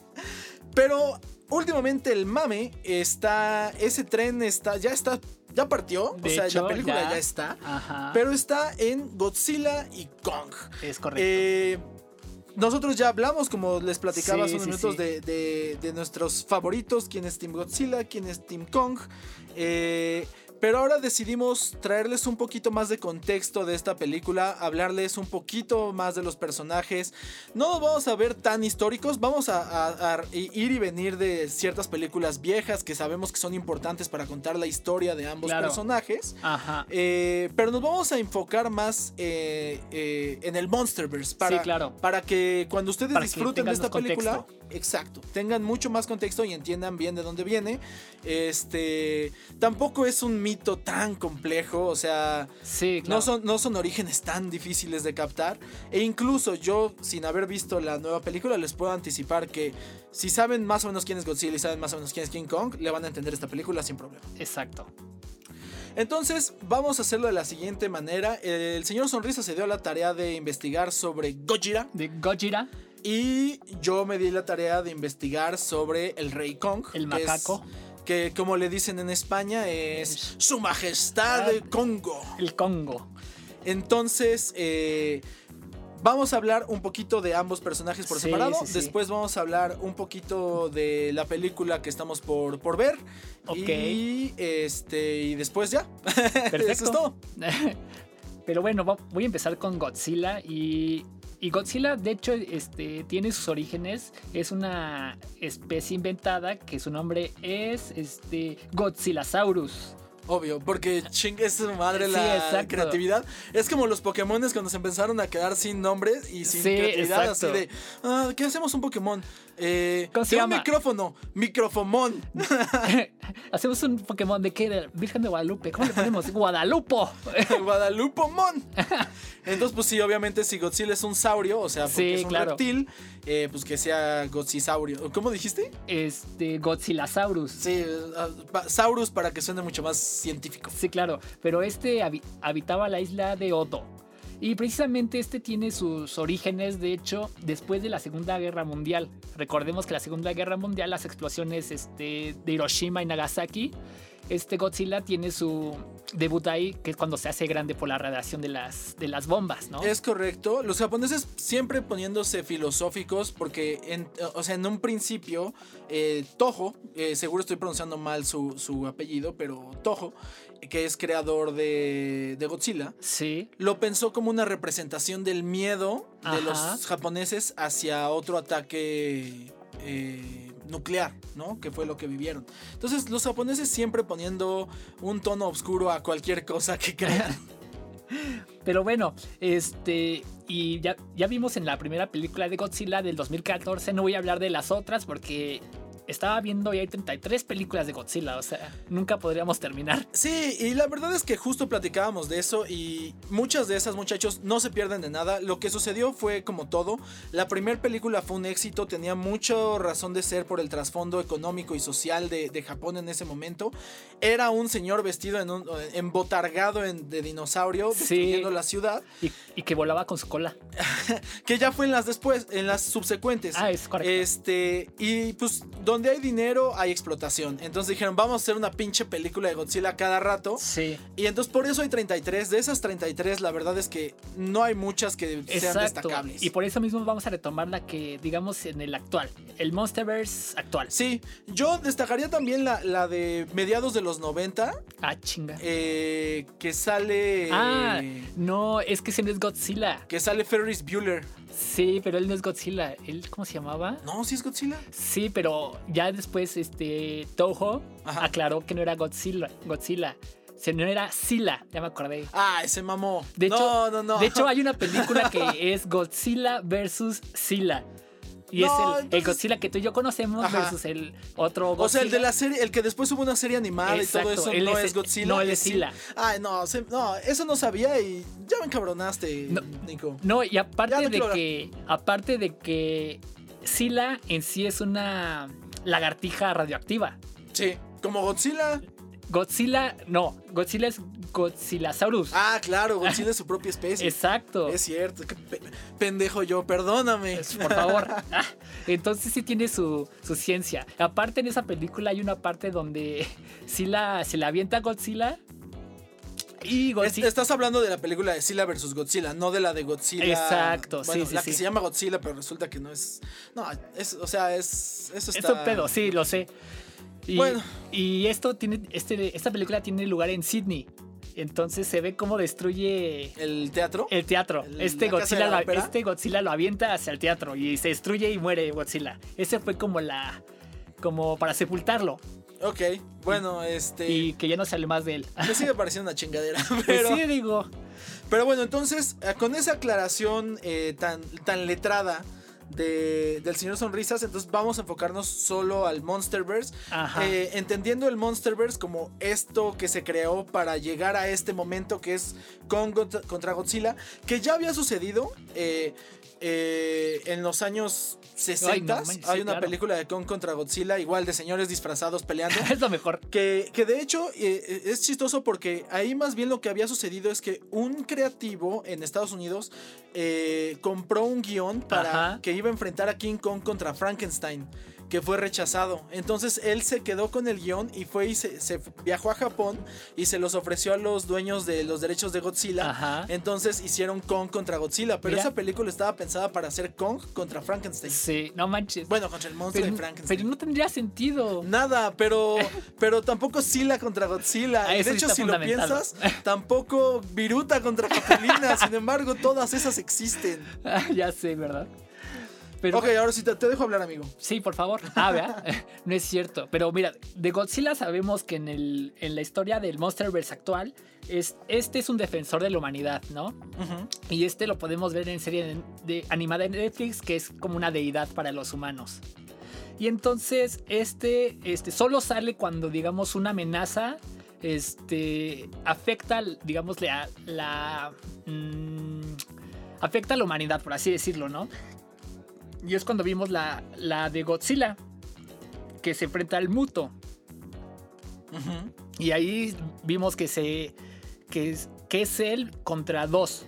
B: [laughs]
A: Pero últimamente el mame está. Ese tren está. Ya está. Ya partió.
B: De
A: o sea,
B: hecho,
A: la película ya,
B: ya.
A: está.
B: Ajá.
A: Pero está en Godzilla y Kong.
B: es correcto.
A: Eh, nosotros ya hablamos, como les platicaba
B: Sí,
A: hace unos
B: sí,
A: minutos,
B: sí.
A: De, de- de nuestros favoritos, quién es Team Godzilla, quién es Team Kong. Eh, pero ahora decidimos traerles un poquito más de contexto de esta película, hablarles un poquito más de los personajes. No nos vamos a ver tan históricos, vamos a, a- a ir y venir de ciertas películas viejas que sabemos que son importantes para contar la historia de ambos
B: Claro.
A: personajes.
B: Ajá.
A: Eh, pero nos vamos a enfocar más eh, eh, en el Monsterverse para,
B: Sí, claro.
A: para que cuando ustedes
B: Para
A: disfruten de esta película,
B: contexto.
A: Exacto, tengan mucho más contexto y entiendan bien de dónde viene. Este tampoco es un mito tan complejo, o sea,
B: Sí, claro.
A: no son, no son orígenes tan difíciles de captar. E incluso yo, sin haber visto la nueva película, les puedo anticipar que si saben más o menos quién es Godzilla y saben más o menos quién es King Kong, le van a entender esta película sin problema.
B: Exacto.
A: Entonces, vamos a hacerlo de la siguiente manera. El señor Sonrisa se dio la tarea de investigar sobre Gojira
B: De Gojira,
A: y yo me di la tarea de investigar sobre el Rey Kong.
B: el
A: que es-
B: macaco,
A: Que, como le dicen en España es Su Majestad de Congo.
B: el Congo.
A: Entonces, eh, vamos a hablar un poquito de ambos personajes por
B: Sí,
A: separado.
B: sí, sí.
A: Después vamos a hablar un poquito de la película que estamos por, por ver.
B: Ok.
A: Y este. Y después ya.
B: Perfecto. [laughs]
A: Eso es todo. [laughs]
B: Pero bueno, voy a empezar con Godzilla y, y Godzilla de hecho este, tiene sus orígenes, es una especie inventada que su nombre es este.
A: Obvio, porque ching es su madre
B: Sí,
A: la
B: exacto.
A: creatividad. Es como los Pokémones cuando se empezaron a quedar sin nombres y sin
B: Sí,
A: creatividad.
B: exacto.
A: Así de, ah, ¿qué hacemos un Pokémon? Eh,
B: ¿Cómo se
A: de un micrófono, microfomón. [laughs]
B: Hacemos un Pokémon de qué? De Virgen de Guadalupe. ¿Cómo le ponemos? [laughs] Guadalupo. [laughs]
A: Guadalupomón. Entonces, pues sí, obviamente, si Godzilla es un saurio, o sea, porque
B: Sí,
A: es un
B: claro.
A: reptil, eh, pues que sea Godzisaurio. ¿Cómo dijiste?
B: Este, Godzillasaurus.
A: Sí, ah, pa- Saurus para que suene mucho más científico.
B: Sí, claro. Pero este habi- habitaba la isla de Oto. Y precisamente este tiene sus orígenes, de hecho, después de la Segunda Guerra Mundial. Recordemos que la Segunda Guerra Mundial, las explosiones este, de Hiroshima y Nagasaki, este Godzilla tiene su debut ahí, que es cuando se hace grande por la radiación de las, de las bombas, ¿no?
A: Es correcto. Los japoneses siempre poniéndose filosóficos porque, en, o sea, en un principio, eh, Toho, eh, seguro estoy pronunciando mal su, su apellido, pero Toho, que es creador de, de Godzilla,
B: Sí,
A: lo pensó como una representación del miedo de
B: Ajá.
A: los japoneses hacia otro ataque eh, nuclear, ¿no? Que fue lo que vivieron. Entonces, los japoneses siempre poniendo un tono oscuro a cualquier cosa que [laughs] crean.
B: Pero bueno, este. Y ya, ya vimos en la primera película de Godzilla del 2014. No voy a hablar de las otras porque estaba viendo y hay 33 películas de Godzilla, o sea, nunca podríamos terminar.
A: Sí, y la verdad es que justo platicábamos de eso y muchas de esas muchachos no se pierden de nada. Lo que sucedió fue como todo. La primera película fue un éxito, tenía mucha razón de ser por el trasfondo económico y social de, de Japón en ese momento. Era un señor vestido en un embotargado en, de dinosaurio destruyendo la ciudad.
B: Y, y, que volaba con su cola. [laughs]
A: que ya fue en las después, en las subsecuentes.
B: Ah, es correcto.
A: Este, y pues donde hay dinero hay explotación. Entonces dijeron, vamos a hacer una pinche película de Godzilla cada rato.
B: Sí.
A: Y entonces por eso hay 33. De esas 33, la verdad es que no hay muchas que sean destacables.
B: Y por eso mismo vamos a retomar la que, digamos, en el actual. El Monsterverse actual.
A: Sí. Yo destacaría también la, la de mediados de los 90.
B: Ah, chinga.
A: Eh, que sale.
B: Ah, no, es que ese no es Godzilla.
A: Que sale Ferris Bueller.
B: Sí, pero él no es Godzilla. ¿Él cómo se llamaba?
A: No, sí es Godzilla.
B: Sí, pero ya después este Toho Ajá. aclaró que no era Godzilla. Godzilla. No era Sila, ya me acordé.
A: Ah, ese mamó.
B: De
A: no,
B: hecho,
A: no, no.
B: De hecho, hay una [laughs] película que es Godzilla versus Sila. Y no, es el, entonces... el, Godzilla que tú y yo conocemos Ajá. versus el otro Godzilla.
A: O sea, el de la serie, el que después hubo una serie animada
B: Exacto,
A: y todo eso no
B: es,
A: es Godzilla.
B: No, él es Sila.
A: Ay, no, se, no, eso no sabía y ya me encabronaste,
B: no,
A: Nico.
B: No, y aparte de que. Aparte de que Sila en sí es una lagartija radioactiva.
A: Sí, como Godzilla.
B: Godzilla, no, Godzilla es Godzillasaurus.
A: Ah, claro, Godzilla es su propia especie.
B: Exacto.
A: Es cierto, pendejo yo, perdóname.
B: Por favor. Ah, entonces sí tiene su, su, ciencia. Aparte en esa película hay una parte donde sí la, se la avienta Godzilla. Y Godzilla...
A: Estás hablando de la película de Sila versus Godzilla, no de la de Godzilla.
B: Exacto,
A: bueno,
B: sí.
A: La
B: sí.
A: que se llama Godzilla, pero resulta que no es. No, es, o sea, es. Eso está.
B: Es un pedo, sí, lo sé. Y,
A: bueno.
B: y esto tiene, este, esta película tiene lugar en Sydney. Entonces se ve cómo destruye
A: el teatro.
B: El teatro.
A: El,
B: este, Godzilla lo, este Godzilla lo avienta hacia el teatro y se destruye y muere Godzilla. Ese fue como la. como para sepultarlo.
A: Ok, bueno, este.
B: Y que ya no sale más de él.
A: Me sigue [laughs] pareciendo una chingadera.
B: Pero, pues sí, digo.
A: Pero bueno, entonces, con esa aclaración eh, tan, tan letrada de, del Señor Sonrisas, entonces vamos a enfocarnos solo al Monsterverse, eh, entendiendo el Monsterverse como esto que se creó para llegar a este momento que es Kong contra Godzilla, que ya había sucedido eh, eh, en los años 60.
B: Ay, no, man, sí,
A: hay una
B: claro.
A: película de Kong contra Godzilla, igual de señores disfrazados peleando. [laughs]
B: es lo mejor.
A: Que, que de hecho eh, es chistoso porque ahí más bien lo que había sucedido es que un creativo en Estados Unidos eh, compró un guion para
B: Ajá.
A: que iba a enfrentar a King Kong contra Frankenstein que fue rechazado. Entonces él se quedó con el guion y fue y se, se, viajó a Japón y se los ofreció a los dueños de los derechos de Godzilla.
B: Ajá.
A: Entonces hicieron Kong contra Godzilla, pero
B: Mira.
A: esa película estaba pensada para hacer Kong contra Frankenstein.
B: Sí, no manches.
A: Bueno, contra el monstruo
B: pero,
A: de Frankenstein.
B: pero no tendría sentido.
A: Nada, pero, [laughs] pero tampoco Sila contra Godzilla.
B: Ah,
A: de hecho, si lo piensas, [laughs] tampoco Viruta contra Capulina. Sin embargo, todas esas existen. [laughs]
B: Ah, ya sé, ¿verdad? Pero,
A: ok, ahora sí te, te, dejo hablar, amigo.
B: Sí, por favor. Ah, vea. [laughs] no es cierto. Pero mira, de Godzilla sabemos que en, el, en la historia del Monsterverse actual, es, este es un defensor de la humanidad, ¿no?
A: Uh -huh.
B: Y este lo podemos ver en serie de, de, animada en Netflix, que es como una deidad para los humanos. Y entonces, este, este solo sale cuando, digamos, una amenaza este, afecta, digamos, la. la mmm, afecta a la humanidad, por así decirlo, ¿no? Y es cuando vimos la, la de Godzilla, que se enfrenta al Muto.
A: Uh -huh.
B: Y ahí vimos que se. Que es, que es él contra dos.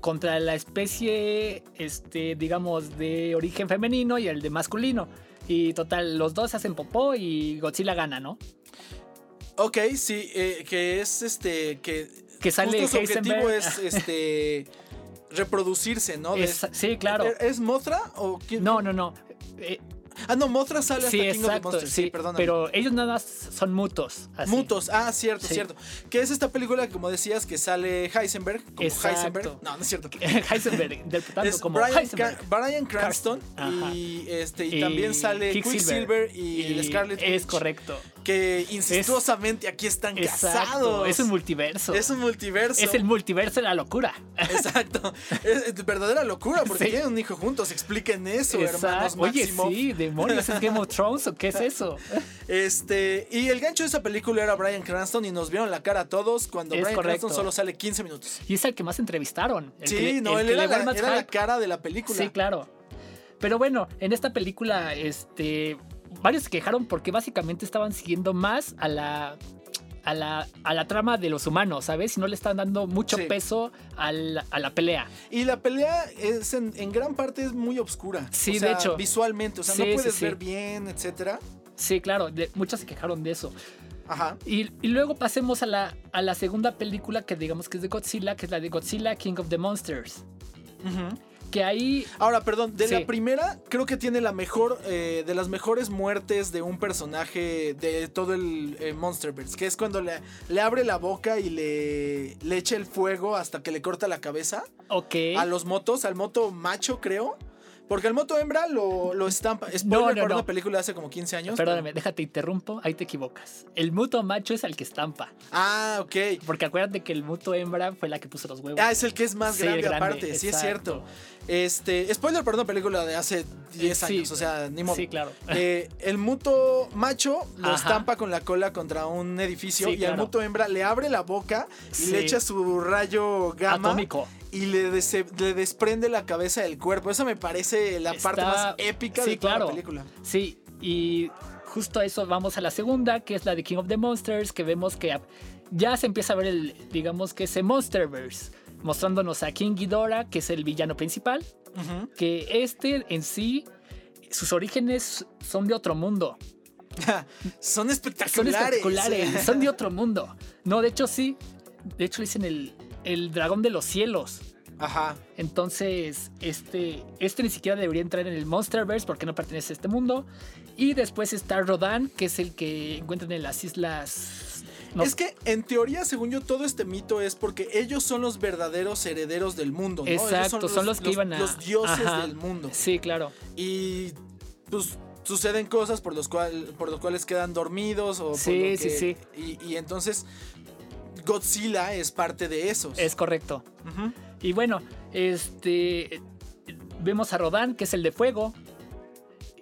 B: Contra la especie, este, digamos, de origen femenino y el de masculino. Y total, los dos hacen popó y Godzilla gana, ¿no?
A: Ok, sí, eh, que es este. Que,
B: que sale
A: justo su objetivo es [laughs] este. Reproducirse, ¿no?
B: Es, sí, claro.
A: ¿Es Mothra o quién?
B: No, no, no. Eh,
A: Ah, no, Mothra sale
B: sí,
A: hasta King
B: exacto,
A: of the Monsters.
B: Sí,
A: sí, perdón.
B: Pero ellos nada más son mutos. Así.
A: Mutos, ah, cierto,
B: Sí.
A: cierto. Que es esta película, como decías, que sale Heisenberg. Como
B: Exacto.
A: Heisenberg. No, no es cierto. [laughs]
B: Heisenberg, interpretando
A: Es
B: como
A: Brian,
B: Heisenberg.
A: Ca- Brian Cranston y, este, y,
B: Y
A: también sale
B: Quicksilver.
A: Quicksilver y, el Scarlet
B: Es
A: Witch.
B: correcto.
A: Que incestuosamente aquí están
B: Exacto,
A: casados.
B: es un multiverso.
A: Es un multiverso.
B: Es el multiverso de la locura.
A: Exacto. Es, es verdadera locura porque
B: Sí.
A: tienen un hijo juntos. Expliquen eso, hermanos
B: Exacto. Oye,
A: Máximo.
B: sí, demonios, ¿es Game of Thrones o qué es eso?
A: Este, y el gancho de esa película era Brian Cranston y nos vieron la cara a todos cuando Brian
B: correcto.
A: Cranston solo sale 15 minutos.
B: Y es el que más entrevistaron. El
A: sí,
B: que
A: no,
B: el
A: él
B: que
A: era, la, era la cara de la película.
B: Sí, claro. Pero bueno, en esta película, este, varios se quejaron porque básicamente estaban siguiendo más a la, a la, a la trama de los humanos, ¿sabes? Y no le estaban dando mucho
A: Sí.
B: peso al- a la pelea.
A: Y la pelea es en, en gran parte es muy oscura.
B: Sí,
A: O sea,
B: de hecho.
A: Visualmente, o sea,
B: Sí,
A: no puedes
B: sí.
A: ver bien, etcétera.
B: Sí, claro, de- muchos se quejaron de eso.
A: Ajá.
B: Y, y luego pasemos a la, a la segunda película que digamos que es de Godzilla, que es la de Godzilla King of the Monsters.
A: Ujú.
B: Que ahí
A: Ahora, perdón, de
B: Sí.
A: la primera, creo que tiene la mejor, eh, de las mejores muertes de un personaje de todo el eh, Monsterverse, que es cuando le, le abre la boca y le, le echa el fuego hasta que le corta la cabeza
B: Ok.
A: a los motos, al moto macho, creo. Porque al moto hembra lo, lo estampa. Spoiler
B: No, no, no.
A: una película de hace como 15 años.
B: Perdóname, déjate interrumpo, ahí te equivocas. El muto macho es el que estampa.
A: Ah, ok.
B: Porque acuérdate que el muto hembra fue la que puso los huevos.
A: Ah, es el que es más
B: Sí,
A: grande,
B: el grande,
A: aparte, sí es cierto. Este, spoiler para una película de hace 10
B: Sí.
A: años, o sea, ni modo.
B: Sí, claro. [laughs]
A: Eh, el muto macho lo
B: Ajá.
A: estampa con la cola contra un edificio
B: Sí,
A: y al muto hembra le abre la boca y
B: Sí.
A: le echa su rayo gamma
B: Atómico.
A: y le, desprende la cabeza del cuerpo. Esa me parece la
B: Está-
A: parte más épica de toda
B: claro.
A: la película.
B: Sí, y justo a eso vamos a la segunda, que es la de King of the Monsters, que vemos que ya se empieza a ver el, digamos que ese Monsterverse, mostrándonos a King Ghidorah, que es el villano principal, que este en sí, sus orígenes son de otro mundo.
A: Son [laughs]
B: Son
A: espectaculares.
B: espectaculares, [laughs] son de otro mundo. No, de hecho sí, de hecho dicen el, el dragón de los cielos.
A: Ajá.
B: Entonces, este, este ni siquiera debería entrar en el Monsterverse porque no pertenece a este mundo. Y después está Rodan, que es el que encuentran en las islas. No,
A: Es que en teoría, según yo, todo este mito es porque ellos son los verdaderos herederos del mundo, ¿no? Ellos
B: Exacto, son los que iban a-
A: Los dioses
B: Ajá.
A: del mundo.
B: Sí, claro.
A: Y pues suceden cosas por los, cual, por los cuales quedan dormidos o por
B: Sí,
A: lo
B: sí,
A: que-
B: sí.
A: Y, y entonces Godzilla es parte de esos.
B: Es correcto. Y bueno, este. Vemos a Rodan, que es el de fuego.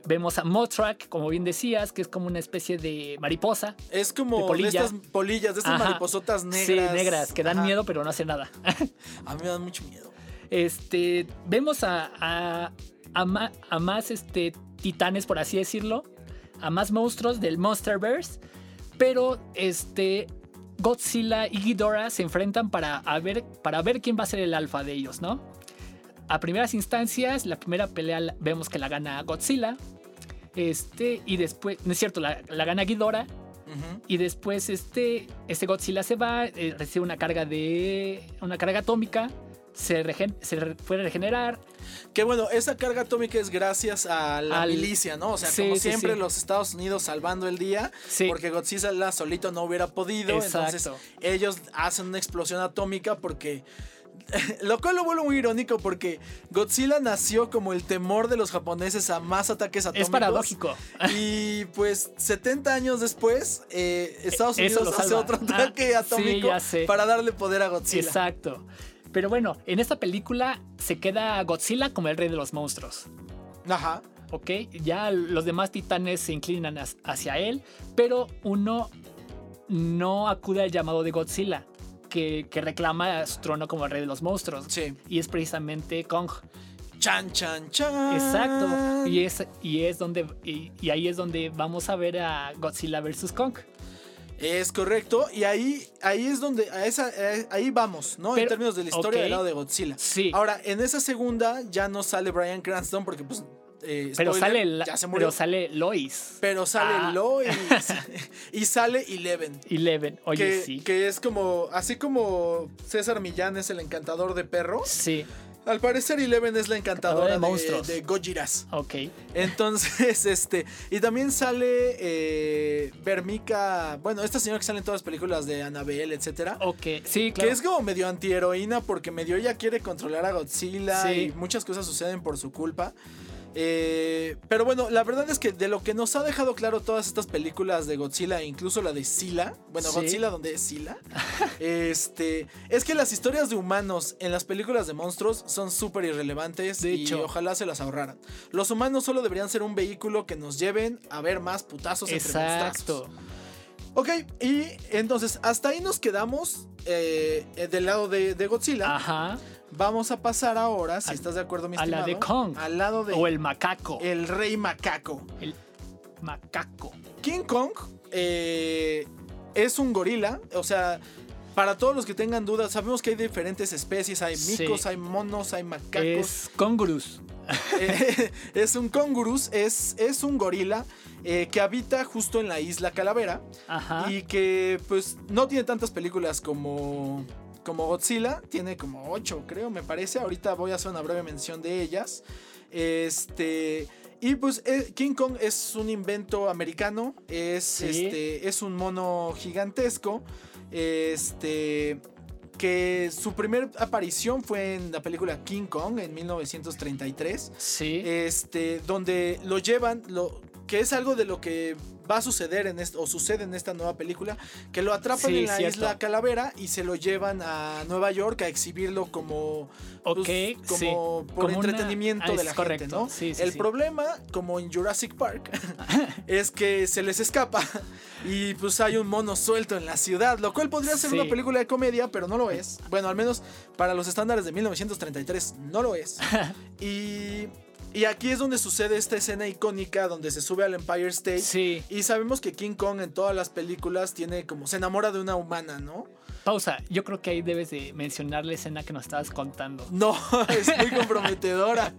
B: Vemos a Motrak, como bien decías, que es como una especie de mariposa.
A: Es como
B: De
A: estas polillas, de estas
B: Ajá.
A: mariposotas negras.
B: Sí, negras, que dan
A: Ajá.
B: miedo, pero no hacen nada. [laughs]
A: A mí me dan mucho miedo.
B: Este, vemos a, a, a ma- a más este, titanes, por así decirlo, a más monstruos del Monsterverse, pero este, Godzilla y Ghidorah se enfrentan para, a ver, para ver quién va a ser el alfa de ellos, ¿no? A primeras instancias, la primera pelea vemos que la gana Godzilla, este, y después, no es cierto, la, la gana Ghidorah, y después este, este Godzilla se va, eh, recibe una carga de. una carga atómica. Se, regen- se puede regenerar.
A: Que bueno, esa carga atómica es gracias a la
B: Al-
A: milicia, ¿no? O sea,
B: Sí,
A: como
B: sí,
A: siempre,
B: sí.
A: los Estados Unidos salvando el día.
B: Sí.
A: Porque Godzilla solito no hubiera podido. Entonces, ellos hacen una explosión atómica porque. [laughs] Lo cual lo vuelve muy irónico porque Godzilla nació como el temor de los japoneses a más ataques atómicos.
B: Es paradójico. [laughs]
A: Y pues 70 años después, eh, Estados
B: E- eso
A: Unidos hace otro
B: Ah,
A: ataque atómico para darle poder a Godzilla.
B: Exacto. Pero bueno, en esta película se queda Godzilla como el rey de los monstruos.
A: Ajá.
B: ¿Ok? Ya los demás titanes se inclinan hacia él, pero uno no acude al llamado de Godzilla, que, que reclama su trono como el rey de los monstruos.
A: Sí.
B: Y es precisamente Kong.
A: Chan, chan, chan.
B: Exacto. Y es, y es donde. Y, y ahí es donde vamos a ver a Godzilla vs. Kong.
A: Es correcto. Y ahí, ahí es donde. A esa, a- ahí vamos, ¿no? en términos de la historia del lado de Godzilla.
B: Sí.
A: Ahora, en esa segunda ya no sale Brian Cranston porque, pues. Eh,
B: pero,
A: spoiler,
B: sale la-
A: ya se murió.
B: pero sale Lois.
A: Pero sale
B: Ah.
A: Lois. [laughs] y sale Eleven.
B: Eleven. Oye,
A: que,
B: sí.
A: que es como. Así como César Millán es el encantador de perros.
B: Sí.
A: Al parecer, Eleven es la encantadora
B: de
A: de,
B: monstruos.
A: de Gojiras.
B: Ok.
A: Entonces, [laughs] este. Y también sale eh, Vermica. Bueno, esta señora que sale en todas las películas de Annabelle, etcétera.
B: Ok. Sí, claro.
A: Que es como medio antiheroína porque medio ella quiere controlar a Godzilla
B: Sí.
A: y muchas cosas suceden por su culpa. Eh, pero bueno, la verdad es que de lo que nos ha dejado claro todas estas películas de Godzilla, incluso la de Sila, bueno,
B: Sí.
A: Godzilla donde es Sila, [laughs] este, es que las historias de humanos en las películas de monstruos son súper irrelevantes
B: De
A: y
B: hecho.
A: ojalá se las ahorraran. Los humanos solo deberían ser un vehículo que nos lleven a ver más putazos entre monstruos.
B: Exacto.
A: Ok, y entonces hasta ahí nos quedamos eh, eh, del lado de, de Godzilla.
B: Ajá.
A: Vamos a pasar ahora, si
B: A-
A: estás de acuerdo, mi
B: a la de
A: estimado,
B: Kong.
A: Al lado de
B: O el macaco.
A: el rey macaco.
B: El macaco.
A: King Kong eh, es un gorila, o sea, para todos los que tengan dudas, sabemos que hay diferentes especies, hay
B: Sí.
A: micos, hay monos, hay macacos.
B: Es Congurus.
A: Eh, [laughs] es un congurus, es, es un gorila eh, que habita justo en la isla Calavera
B: Ajá.
A: y que pues no tiene tantas películas como, como Godzilla, tiene como 8 creo, me parece, ahorita voy a hacer una breve mención de ellas. Este... Y pues eh, King Kong es un invento americano, es,
B: Sí.
A: este, es un mono gigantesco, este, que su primera aparición fue en la película King Kong en 1933
B: Sí.
A: este, donde lo llevan, lo, que es algo de lo que va a suceder en esto, o sucede en esta nueva película, que lo atrapan
B: Sí,
A: en la
B: cierto.
A: isla Calavera y se lo llevan a Nueva York a exhibirlo como, pues,
B: Ok,
A: como
B: sí.
A: por
B: Como una-
A: entretenimiento
B: ah,
A: de la
B: correcto.
A: gente, ¿no?
B: Sí, sí,
A: El problema, como en Jurassic Park, [laughs] es que se les escapa y pues hay un mono suelto en la ciudad, lo cual podría ser una película de comedia, pero no lo es. Bueno, al menos para los estándares de 1933 no lo es. [laughs] Y, y aquí es donde sucede esta escena icónica donde se sube al Empire State.
B: Sí.
A: Y sabemos que King Kong en todas las películas tiene como se enamora de una humana, ¿no?
B: Pausa. Yo creo que ahí debes de mencionar la escena que nos estabas contando.
A: No, [laughs] es muy comprometedora.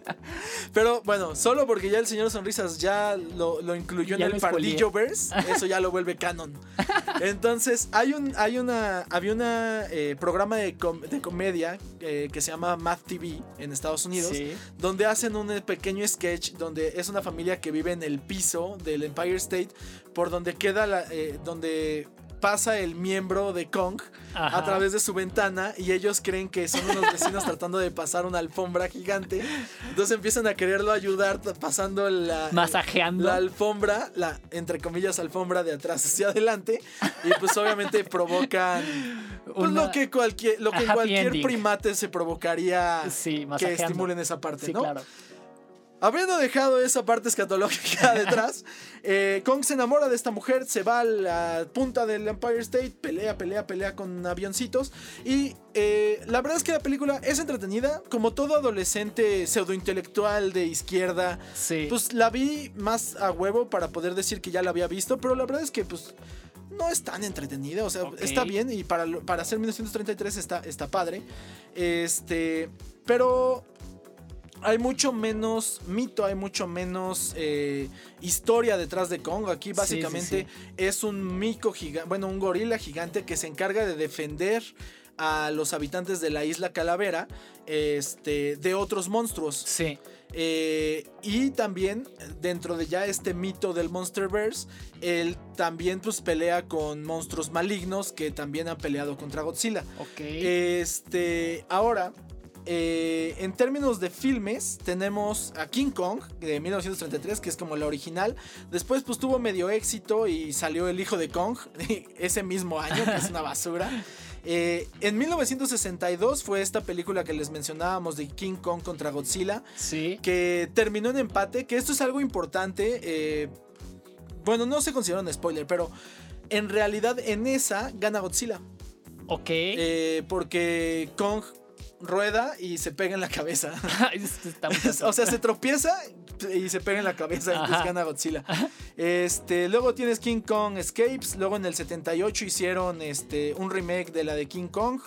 A: Pero bueno, solo porque ya el señor Sonrisas ya lo, lo incluyó
B: Ya
A: en el
B: spoileé.
A: Pardillo Verse, eso ya lo vuelve canon. Entonces, hay un, hay una, había una eh, programa de, com- de comedia eh, que se llama Math TV en Estados Unidos,
B: Sí.
A: donde hacen un eh, pequeño sketch donde es una familia que vive en el piso del Empire State, por donde queda la, eh, donde pasa el miembro de Kong
B: Ajá.
A: a través de su ventana y ellos creen que son unos vecinos [laughs] tratando de pasar una alfombra gigante. Entonces empiezan a quererlo ayudar pasando la,
B: Masajeando.
A: la alfombra, la entre comillas alfombra de atrás hacia adelante y pues obviamente [laughs] provocan pues,
B: Una-
A: lo que cualquier lo que cualquier
B: ending.
A: primate se provocaría
B: Sí,
A: que estimulen esa parte,
B: Sí,
A: ¿no?
B: claro.
A: Habiendo dejado esa parte escatológica [laughs] detrás, eh, Kong se enamora de esta mujer, se va a la punta del Empire State, pelea, pelea, pelea con avioncitos. Y eh, la verdad es que la película es entretenida, como todo adolescente pseudointelectual de izquierda.
B: Sí.
A: Pues la vi más a huevo para poder decir que ya la había visto, pero la verdad es que pues no es tan entretenida, o sea, está bien y para, para hacer 1933 está, está padre. Este, pero hay mucho menos mito, hay mucho menos eh, historia detrás de Kong. Aquí
B: Sí,
A: básicamente
B: sí,
A: es un mico gigante, bueno, un gorila gigante que se encarga de defender a los habitantes de la isla Calavera este, de otros monstruos.
B: sí.
A: Eh, y también dentro de ya este mito del Monsterverse, él también pues pelea con monstruos malignos que también han peleado contra Godzilla.
B: Ok.
A: Este, ahora, eh, en términos de filmes, tenemos a King Kong de 1933, que es como la original. Después, pues tuvo medio éxito y salió El Hijo de Kong [laughs] ese mismo año, que es una basura. [laughs] Eh, en 1962 fue esta película que les mencionábamos de King Kong contra Godzilla,
B: sí.
A: que terminó en empate, que esto es algo importante. eh, bueno, no se considera un spoiler, pero en realidad en esa gana Godzilla.
B: Ok.
A: Eh, porque Kong rueda y se pega en la cabeza. [laughs] [laughs] O sea, se tropieza y se pega en la cabeza y pues
B: Ajá.
A: gana Godzilla. Este, luego tienes King Kong Escapes. Luego en el 78 hicieron este, un remake de la de King Kong.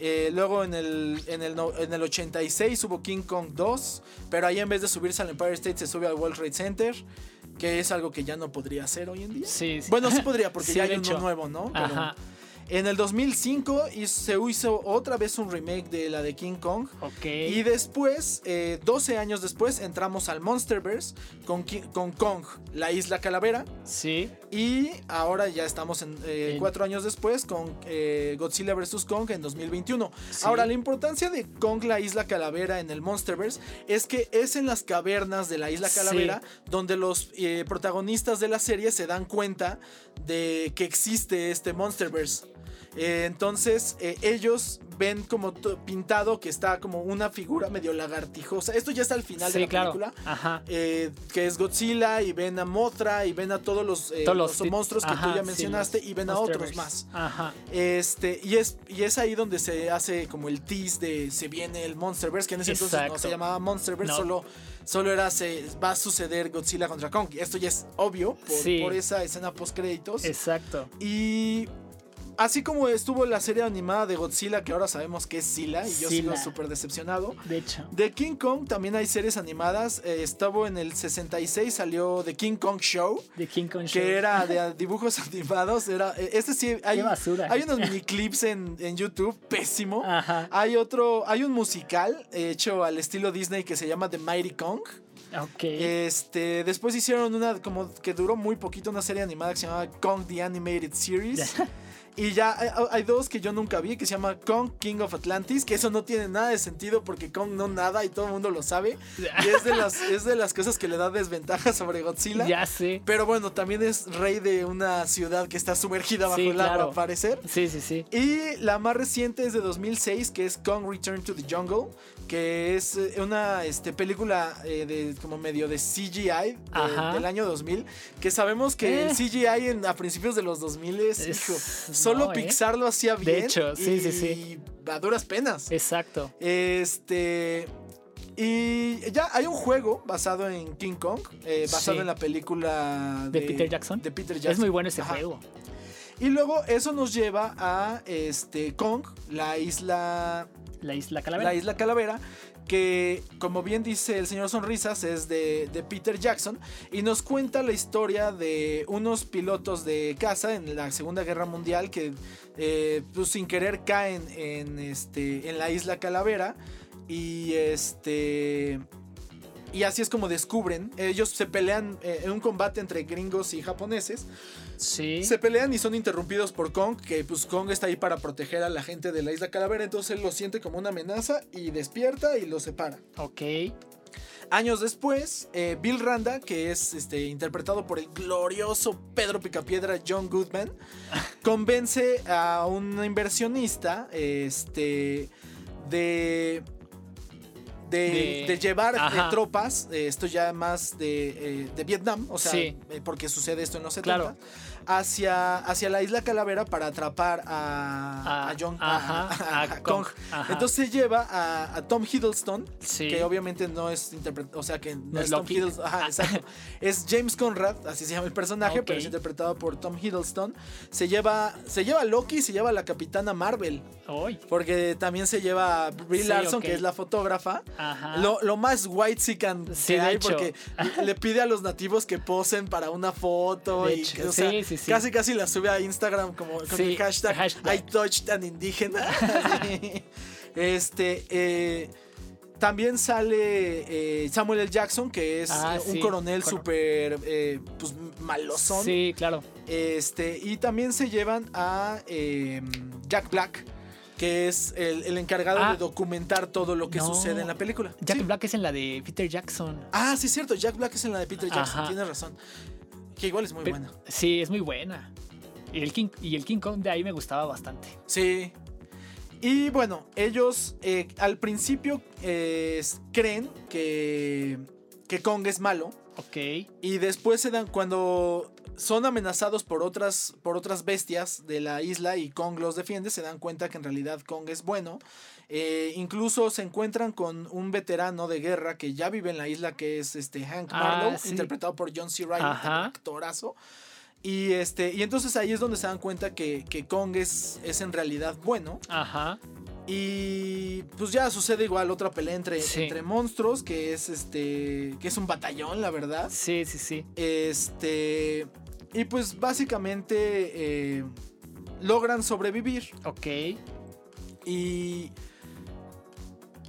A: Eh, luego en el, en, el, en el 86 hubo King Kong 2. Pero ahí en vez de subirse al Empire State se sube al World Trade Center. Que es algo que ya no podría hacer hoy en día.
B: Sí, sí.
A: Bueno, sí [laughs] podría porque
B: Sí,
A: ya hay uno nuevo, ¿no? Pero-
B: Ajá.
A: En el 2005 y se hizo otra vez un remake de la de King Kong.
B: Ok.
A: Y después, eh, 12 años después, entramos al Monsterverse con, Ki- con Kong, la isla calavera.
B: Sí.
A: Y ahora ya estamos en, eh, cuatro años después con eh, Godzilla vs. Kong en 2021.
B: Sí.
A: Ahora, la importancia de Kong, la isla calavera en el Monsterverse es que es en las cavernas de la isla
B: Sí.
A: calavera donde los eh, protagonistas de la serie se dan cuenta de que existe este Monsterverse. Eh, entonces eh, ellos ven como pintado que está como una figura medio lagartijosa. Esto ya está al final de la
B: claro.
A: película
B: Ajá.
A: eh, que es Godzilla y ven a Mothra y ven a todos los,
B: Todos
A: los monstruos que tú ya mencionaste y ven a otros más.
B: Ajá.
A: Este, y es, y es ahí donde se hace como el tease de se viene el Monsterverse, que en ese entonces no se llamaba Monsterverse,
B: No.
A: solo, solo era se va a suceder Godzilla contra Kong. Esto ya es obvio por,
B: Sí.
A: por esa escena post créditos.
B: Exacto.
A: Y así como estuvo la serie animada de Godzilla, que ahora sabemos que es Sila, y yo sigo
B: Sila.
A: súper decepcionado.
B: De hecho.
A: De King Kong también hay series animadas. Eh, estaba en el 66, salió The King Kong Show,
B: De King Kong Show.
A: que era de [laughs] dibujos [laughs] animados. Era, eh, este sí, hay,
B: Qué basura.
A: hay unos [laughs] mini clips en, en YouTube, pésimo.
B: Ajá.
A: Hay otro, hay un musical hecho al estilo Disney que se llama The Mighty Kong.
B: Ok.
A: Este, después hicieron una como que duró muy poquito, una serie animada que se llamaba Kong the Animated Series. Y ya hay, hay dos que yo nunca vi, que se llama Kong King of Atlantis, que eso no tiene nada de sentido porque Kong no nada y todo el mundo lo sabe. Y es de las, es de las cosas que le da desventaja sobre Godzilla.
B: ya sé.
A: Pero bueno, también es rey de una ciudad que está sumergida bajo
B: Sí,
A: el agua,
B: claro.
A: al parecer.
B: Sí, sí, sí.
A: Y la más reciente es de 2006, que es Kong Return to the Jungle, que es eh, una este, película eh, de como medio de CGI de- del año 2000, que sabemos que
B: Eh.
A: el CGI en, a principios de los 2000 es,
B: Es-
A: hijo, solo
B: no, ¿eh?
A: Pixar lo hacía
B: De
A: bien.
B: hecho, sí,
A: y,
B: sí, sí.
A: a duras penas.
B: Exacto.
A: Este. Y ya hay un juego basado en King Kong, eh, basado
B: Sí.
A: en la película
B: ¿De Peter Jackson?
A: De Peter Jackson.
B: Es muy bueno ese
A: Ajá.
B: juego.
A: Y luego eso nos lleva a este Kong, la isla
B: La isla calavera.
A: la isla Calavera, que como bien dice el señor Sonrisas es de, de Peter Jackson y nos cuenta la historia de unos pilotos de caza en la Segunda Guerra Mundial que eh, pues, sin querer caen en, este, en la isla Calavera y este... Y así es como descubren. Ellos se pelean eh, en un combate entre gringos y japoneses.
B: Sí.
A: Se pelean y son interrumpidos por Kong, que pues Kong está ahí para proteger a la gente de la isla Calavera, entonces él lo siente como una amenaza y despierta y lo separa.
B: Ok.
A: Años después, eh, Bill Randa, que es este, interpretado por el glorioso Pedro Picapiedra John Goodman, [laughs] convence a un inversionista este, de, de,
B: De-
A: de llevar eh, tropas, eh, esto ya más de, eh, de Vietnam, o sea,
B: Sí.
A: eh, porque sucede esto en los 70,
B: Claro.
A: Hacia, hacia la isla Calavera para atrapar a,
B: A-
A: a John
B: ajá, [laughs]
A: a,
B: a
A: a
B: Kong, ajá.
A: Entonces se lleva a, Tom Hiddleston,
B: Sí.
A: que obviamente no es interpretado, o sea que no,
B: No
A: es, Tom. Hiddleston, ajá, exacto. es James Conrad, así se llama el personaje, pero es interpretado por Tom Hiddleston. Se lleva, se lleva a Loki y se lleva a la Capitana Marvel, porque también se lleva a Brie
B: Sí,
A: Larson, que es la fotógrafa.
B: Ajá.
A: Lo, lo más white sican
B: Sí,
A: que hay
B: hecho.
A: porque [laughs] le pide a los nativos que posen para una foto
B: De
A: y
B: hecho,
A: que, o sea,
B: sí, sí, sí.
A: casi casi la sube a Instagram como con
B: Sí,
A: el hashtag,
B: hashtag.
A: I touched an indígena. [laughs] Este eh, también sale eh, Samuel L. Jackson, que es
B: Ah,
A: un
B: sí,
A: coronel
B: cor-
A: súper eh, pues, malosón.
B: Sí, claro.
A: Este, y también se llevan a eh, Jack Black, que es el, el encargado
B: Ah.
A: de documentar todo lo que
B: No.
A: sucede en la película.
B: Jack
A: Sí.
B: Black es en la de Peter Jackson.
A: Ah, sí, es cierto. Jack Black es en la de Peter Jackson.
B: Ajá.
A: Tienes razón. Que igual es muy buena.
B: Sí, es muy buena. Y el, King, y el King Kong de ahí me gustaba bastante.
A: Sí. Y bueno, ellos eh, al principio eh, creen que, que Kong es malo.
B: Ok.
A: Y después se dan cuando son amenazados por otras, por otras bestias de la isla y Kong los defiende, se dan cuenta que en realidad Kong es bueno. Eh, incluso se encuentran con un veterano de guerra que ya vive en la isla, que es este Hank
B: Ah,
A: Marlowe,
B: sí.
A: interpretado por John C. Reilly, actorazo. Y, este, y entonces ahí es donde se dan cuenta que, que Kong es, es en realidad bueno.
B: Ajá.
A: Y pues ya sucede igual otra pelea entre,
B: Sí.
A: entre monstruos, que es este. que es un batallón, la verdad.
B: Sí, sí, sí.
A: Este. Y pues básicamente. eh, logran sobrevivir
B: Ok.
A: y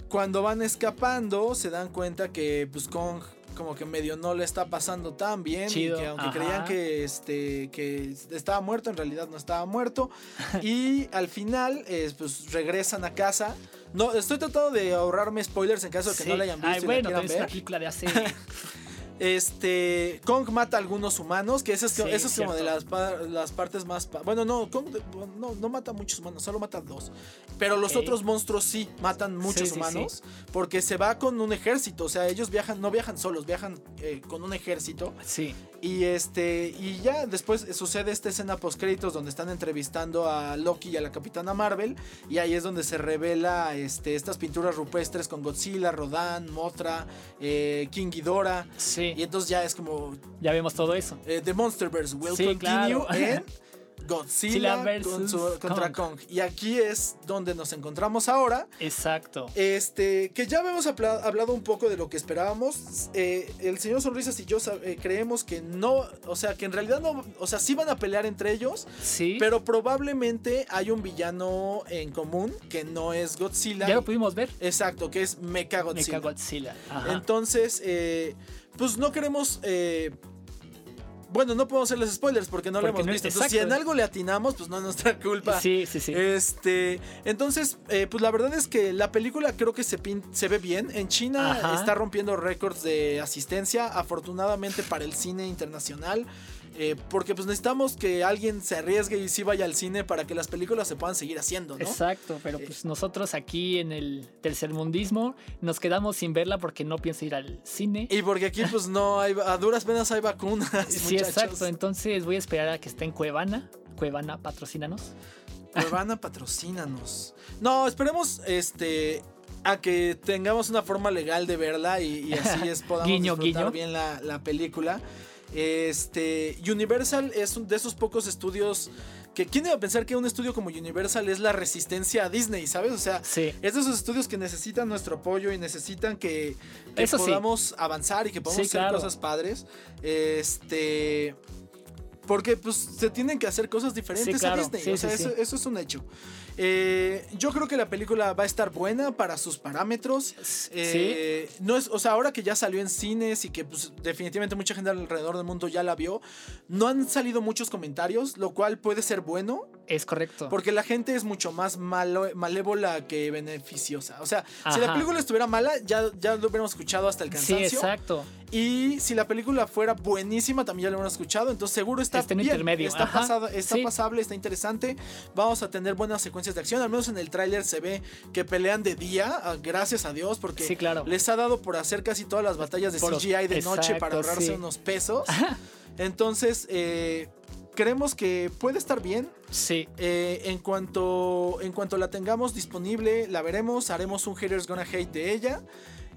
A: cuando van escapando se dan cuenta que pues Kong como que medio no le está pasando tan bien
B: Chido,
A: y que aunque
B: ajá.
A: creían que este que estaba muerto en realidad no estaba muerto [laughs] y al final eh, pues regresan a casa no estoy tratando de ahorrarme spoilers en caso de que
B: Sí.
A: no la hayan visto
B: Ay,
A: y
B: bueno,
A: la quieran
B: es una
A: ver
B: película de hace. [laughs]
A: este Kong mata a algunos humanos que eso es,
B: Sí,
A: eso es como de las, las partes más bueno no Kong no, no mata a muchos humanos solo mata a dos pero los otros monstruos sí matan muchos
B: sí, sí.
A: humanos porque se va con un ejército o sea ellos viajan no viajan solos viajan eh, con un ejército
B: sí.
A: Y este y ya después sucede esta escena post créditos donde están entrevistando a Loki y a la Capitana Marvel y ahí es donde se revela este estas pinturas rupestres con Godzilla, Rodan, Mothra, eh, King Ghidorah
B: Sí.
A: y entonces ya es como
B: Ya vemos todo eso.
A: eh, The Monsterverse will
B: Sí,
A: continue
B: claro. [laughs]
A: Godzilla con contra
B: Kong.
A: Kong. Y aquí es donde nos encontramos ahora.
B: Exacto.
A: Este, que ya habíamos habla- hablado un poco de lo que esperábamos. Eh, el señor Sonrisas y yo eh, creemos que no, o sea, que en realidad no, o sea, sí van a pelear entre ellos,
B: Sí.
A: pero probablemente hay un villano en común que no es Godzilla.
B: ya lo pudimos ver.
A: Exacto, que es Mecha Godzilla.
B: Mecha Godzilla. Ajá.
A: Entonces, eh, pues no queremos. eh, bueno, no podemos hacerles spoilers porque no lo
B: Porque
A: hemos
B: no-
A: visto. Entonces, si en algo le atinamos, pues no es nuestra culpa.
B: sí, sí, sí.
A: Este, entonces, eh, pues la verdad es que la película creo que se, pin- se ve bien. En China
B: Ajá.
A: está rompiendo récords de asistencia, afortunadamente para el cine internacional. Eh, porque pues necesitamos que alguien se arriesgue y sí vaya al cine para que las películas se puedan seguir haciendo, ¿no?
B: Exacto, pero
A: Eh,
B: pues nosotros aquí en el tercermundismo nos quedamos sin verla porque no pienso ir al cine.
A: Y porque aquí pues no hay, a duras penas hay vacunas. [laughs]
B: sí,
A: muchachos.
B: exacto. Entonces voy a esperar a que esté en Cuevana. Cuevana, patrocínanos.
A: Cuevana, patrocínanos. No, esperemos este a que tengamos una forma legal de verla y, y así es [laughs] podamos
B: Guiño,
A: disfrutar
B: guiño.
A: bien la, la película. Este Universal es un de esos pocos estudios que quién iba a pensar que un estudio como Universal es la resistencia a Disney, ¿sabes? O sea,
B: Sí.
A: es de esos estudios que necesitan nuestro apoyo y necesitan que, que
B: Eso sí.
A: podamos avanzar y que podamos
B: Sí,
A: hacer
B: claro.
A: cosas padres. Este. Porque pues se tienen que hacer cosas diferentes
B: claro.
A: a Disney. O sea, eso es un hecho. Eh, yo creo que la película va a estar buena para sus parámetros. Eh, no es, o sea, ahora que ya salió en cines y que pues, definitivamente mucha gente alrededor del mundo ya la vio, no han salido muchos comentarios, lo cual puede ser bueno.
B: Es correcto.
A: Porque la gente es mucho más malo, malévola que beneficiosa. O sea, si la película estuviera mala, ya, ya lo hubiéramos escuchado hasta el
B: Sí,
A: cansancio.
B: exacto.
A: y si la película fuera buenísima, también ya lo hubiéramos escuchado. Entonces seguro está
B: Está en
A: bien,
B: intermedio,
A: Está,
B: ajá.
A: pasada- está
B: Sí.
A: pasable, está interesante. Vamos a tener buenas secuencias de acción. Al menos en el tráiler se ve que pelean de día. ah, Gracias a Dios, porque
B: Sí, claro.
A: les ha dado por hacer casi todas las batallas de
B: Por-
A: CGI de noche para ahorrarse
B: sí.
A: unos pesos. Entonces, eh, creemos que puede estar bien.
B: Sí.
A: Eh, en, cuanto, en cuanto la tengamos disponible, la veremos, haremos un Haters Gonna Hate de ella.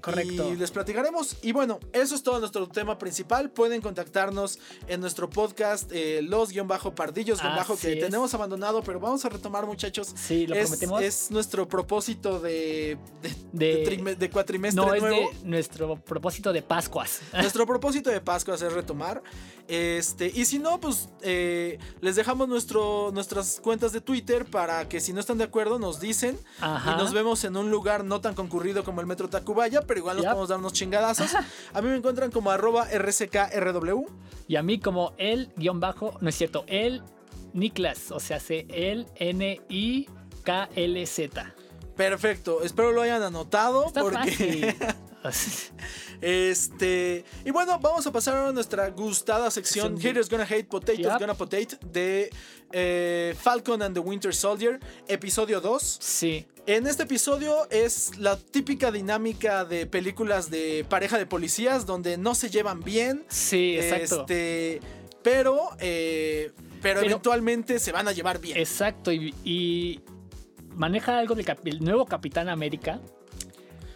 B: Correcto.
A: Y les platicaremos. Y bueno, eso es todo nuestro tema principal. Pueden contactarnos en nuestro podcast, eh, los-pardillos-bajo, que
B: es.
A: tenemos abandonado, pero vamos a retomar, muchachos.
B: Sí, lo
A: es,
B: prometemos.
A: es nuestro propósito de, de,
B: De-
A: de trime- de cuatrimestre
B: no, es
A: nuevo.
B: de nuestro propósito de Pascuas. [laughs]
A: Nuestro propósito de Pascua es retomar. Este, y si no, pues eh, les dejamos nuestro, nuestras cuentas de Twitter para que si no están de acuerdo nos dicen.
B: Ajá.
A: Y nos vemos en un lugar no tan concurrido como el Metro Tacubaya, pero igual nos
B: Yep.
A: podemos dar unos chingadazos. A mí me encuentran como arroba RCKRW.
B: Y a mí como el guion bajo, no es cierto, el Niklas, o sea, C el N I K L Z.
A: Perfecto, espero lo hayan anotado
B: Está
A: porque
B: fácil. [laughs]
A: este y bueno, vamos a pasar a nuestra gustada sección Haters Gonna Hate Potatoes
B: Yep.
A: Gonna Potate de eh, Falcon and the Winter Soldier, episodio 2.
B: sí,
A: En este episodio es la típica dinámica de películas de pareja de policías donde no se llevan bien.
B: sí, exacto.
A: Este, pero, eh, pero,
B: Pero-
A: eventualmente se van a llevar bien.
B: Exacto, y, y maneja algo del el nuevo Capitán América.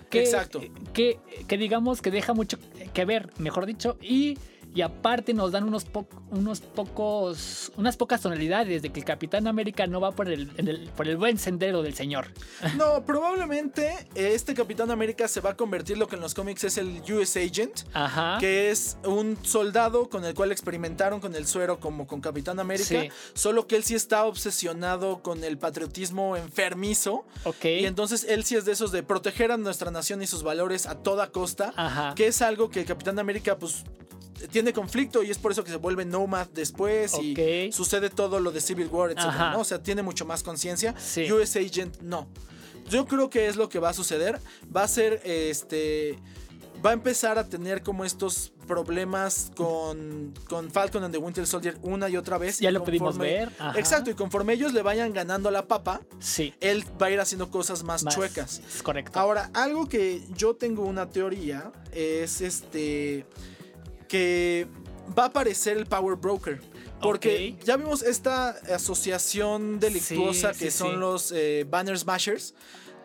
B: que,
A: Exacto.
B: Que, que digamos que deja mucho que ver, mejor dicho, y, y aparte nos dan unos, po- unos pocos, unas pocas tonalidades de que el Capitán América no va por el, por el buen sendero del señor.
A: No, probablemente este Capitán América se va a convertir lo que en los cómics es el US Agent.
B: Ajá.
A: que es un soldado con el cual experimentaron con el suero como con Capitán América,
B: Sí.
A: solo que él sí está obsesionado con el patriotismo enfermizo
B: Ok.
A: y entonces él sí es de esos de proteger a nuestra nación y sus valores a toda costa,
B: Ajá.
A: que es algo que el Capitán América pues tiene conflicto y es por eso que se vuelve Nomad después
B: Ok.
A: y sucede todo lo de Civil War, etc. ¿no? O sea, tiene mucho más conciencia.
B: Sí.
A: US Agent no. Yo creo que es lo que va a suceder. Va a ser este. Va a empezar a tener como estos problemas con, con Falcon and the Winter Soldier una y otra vez.
B: Ya lo pudimos
A: conforme-
B: ver, ajá.
A: Exacto, y conforme ellos le vayan ganando la papa,
B: Sí.
A: él va a ir haciendo cosas más,
B: Más-
A: chuecas.
B: Es correcto.
A: Ahora, algo que yo tengo una teoría es este. Que va a aparecer el Power Broker. Porque ya vimos esta asociación delictuosa
B: Sí,
A: que
B: sí,
A: son
B: sí.
A: los eh, Banner Smashers.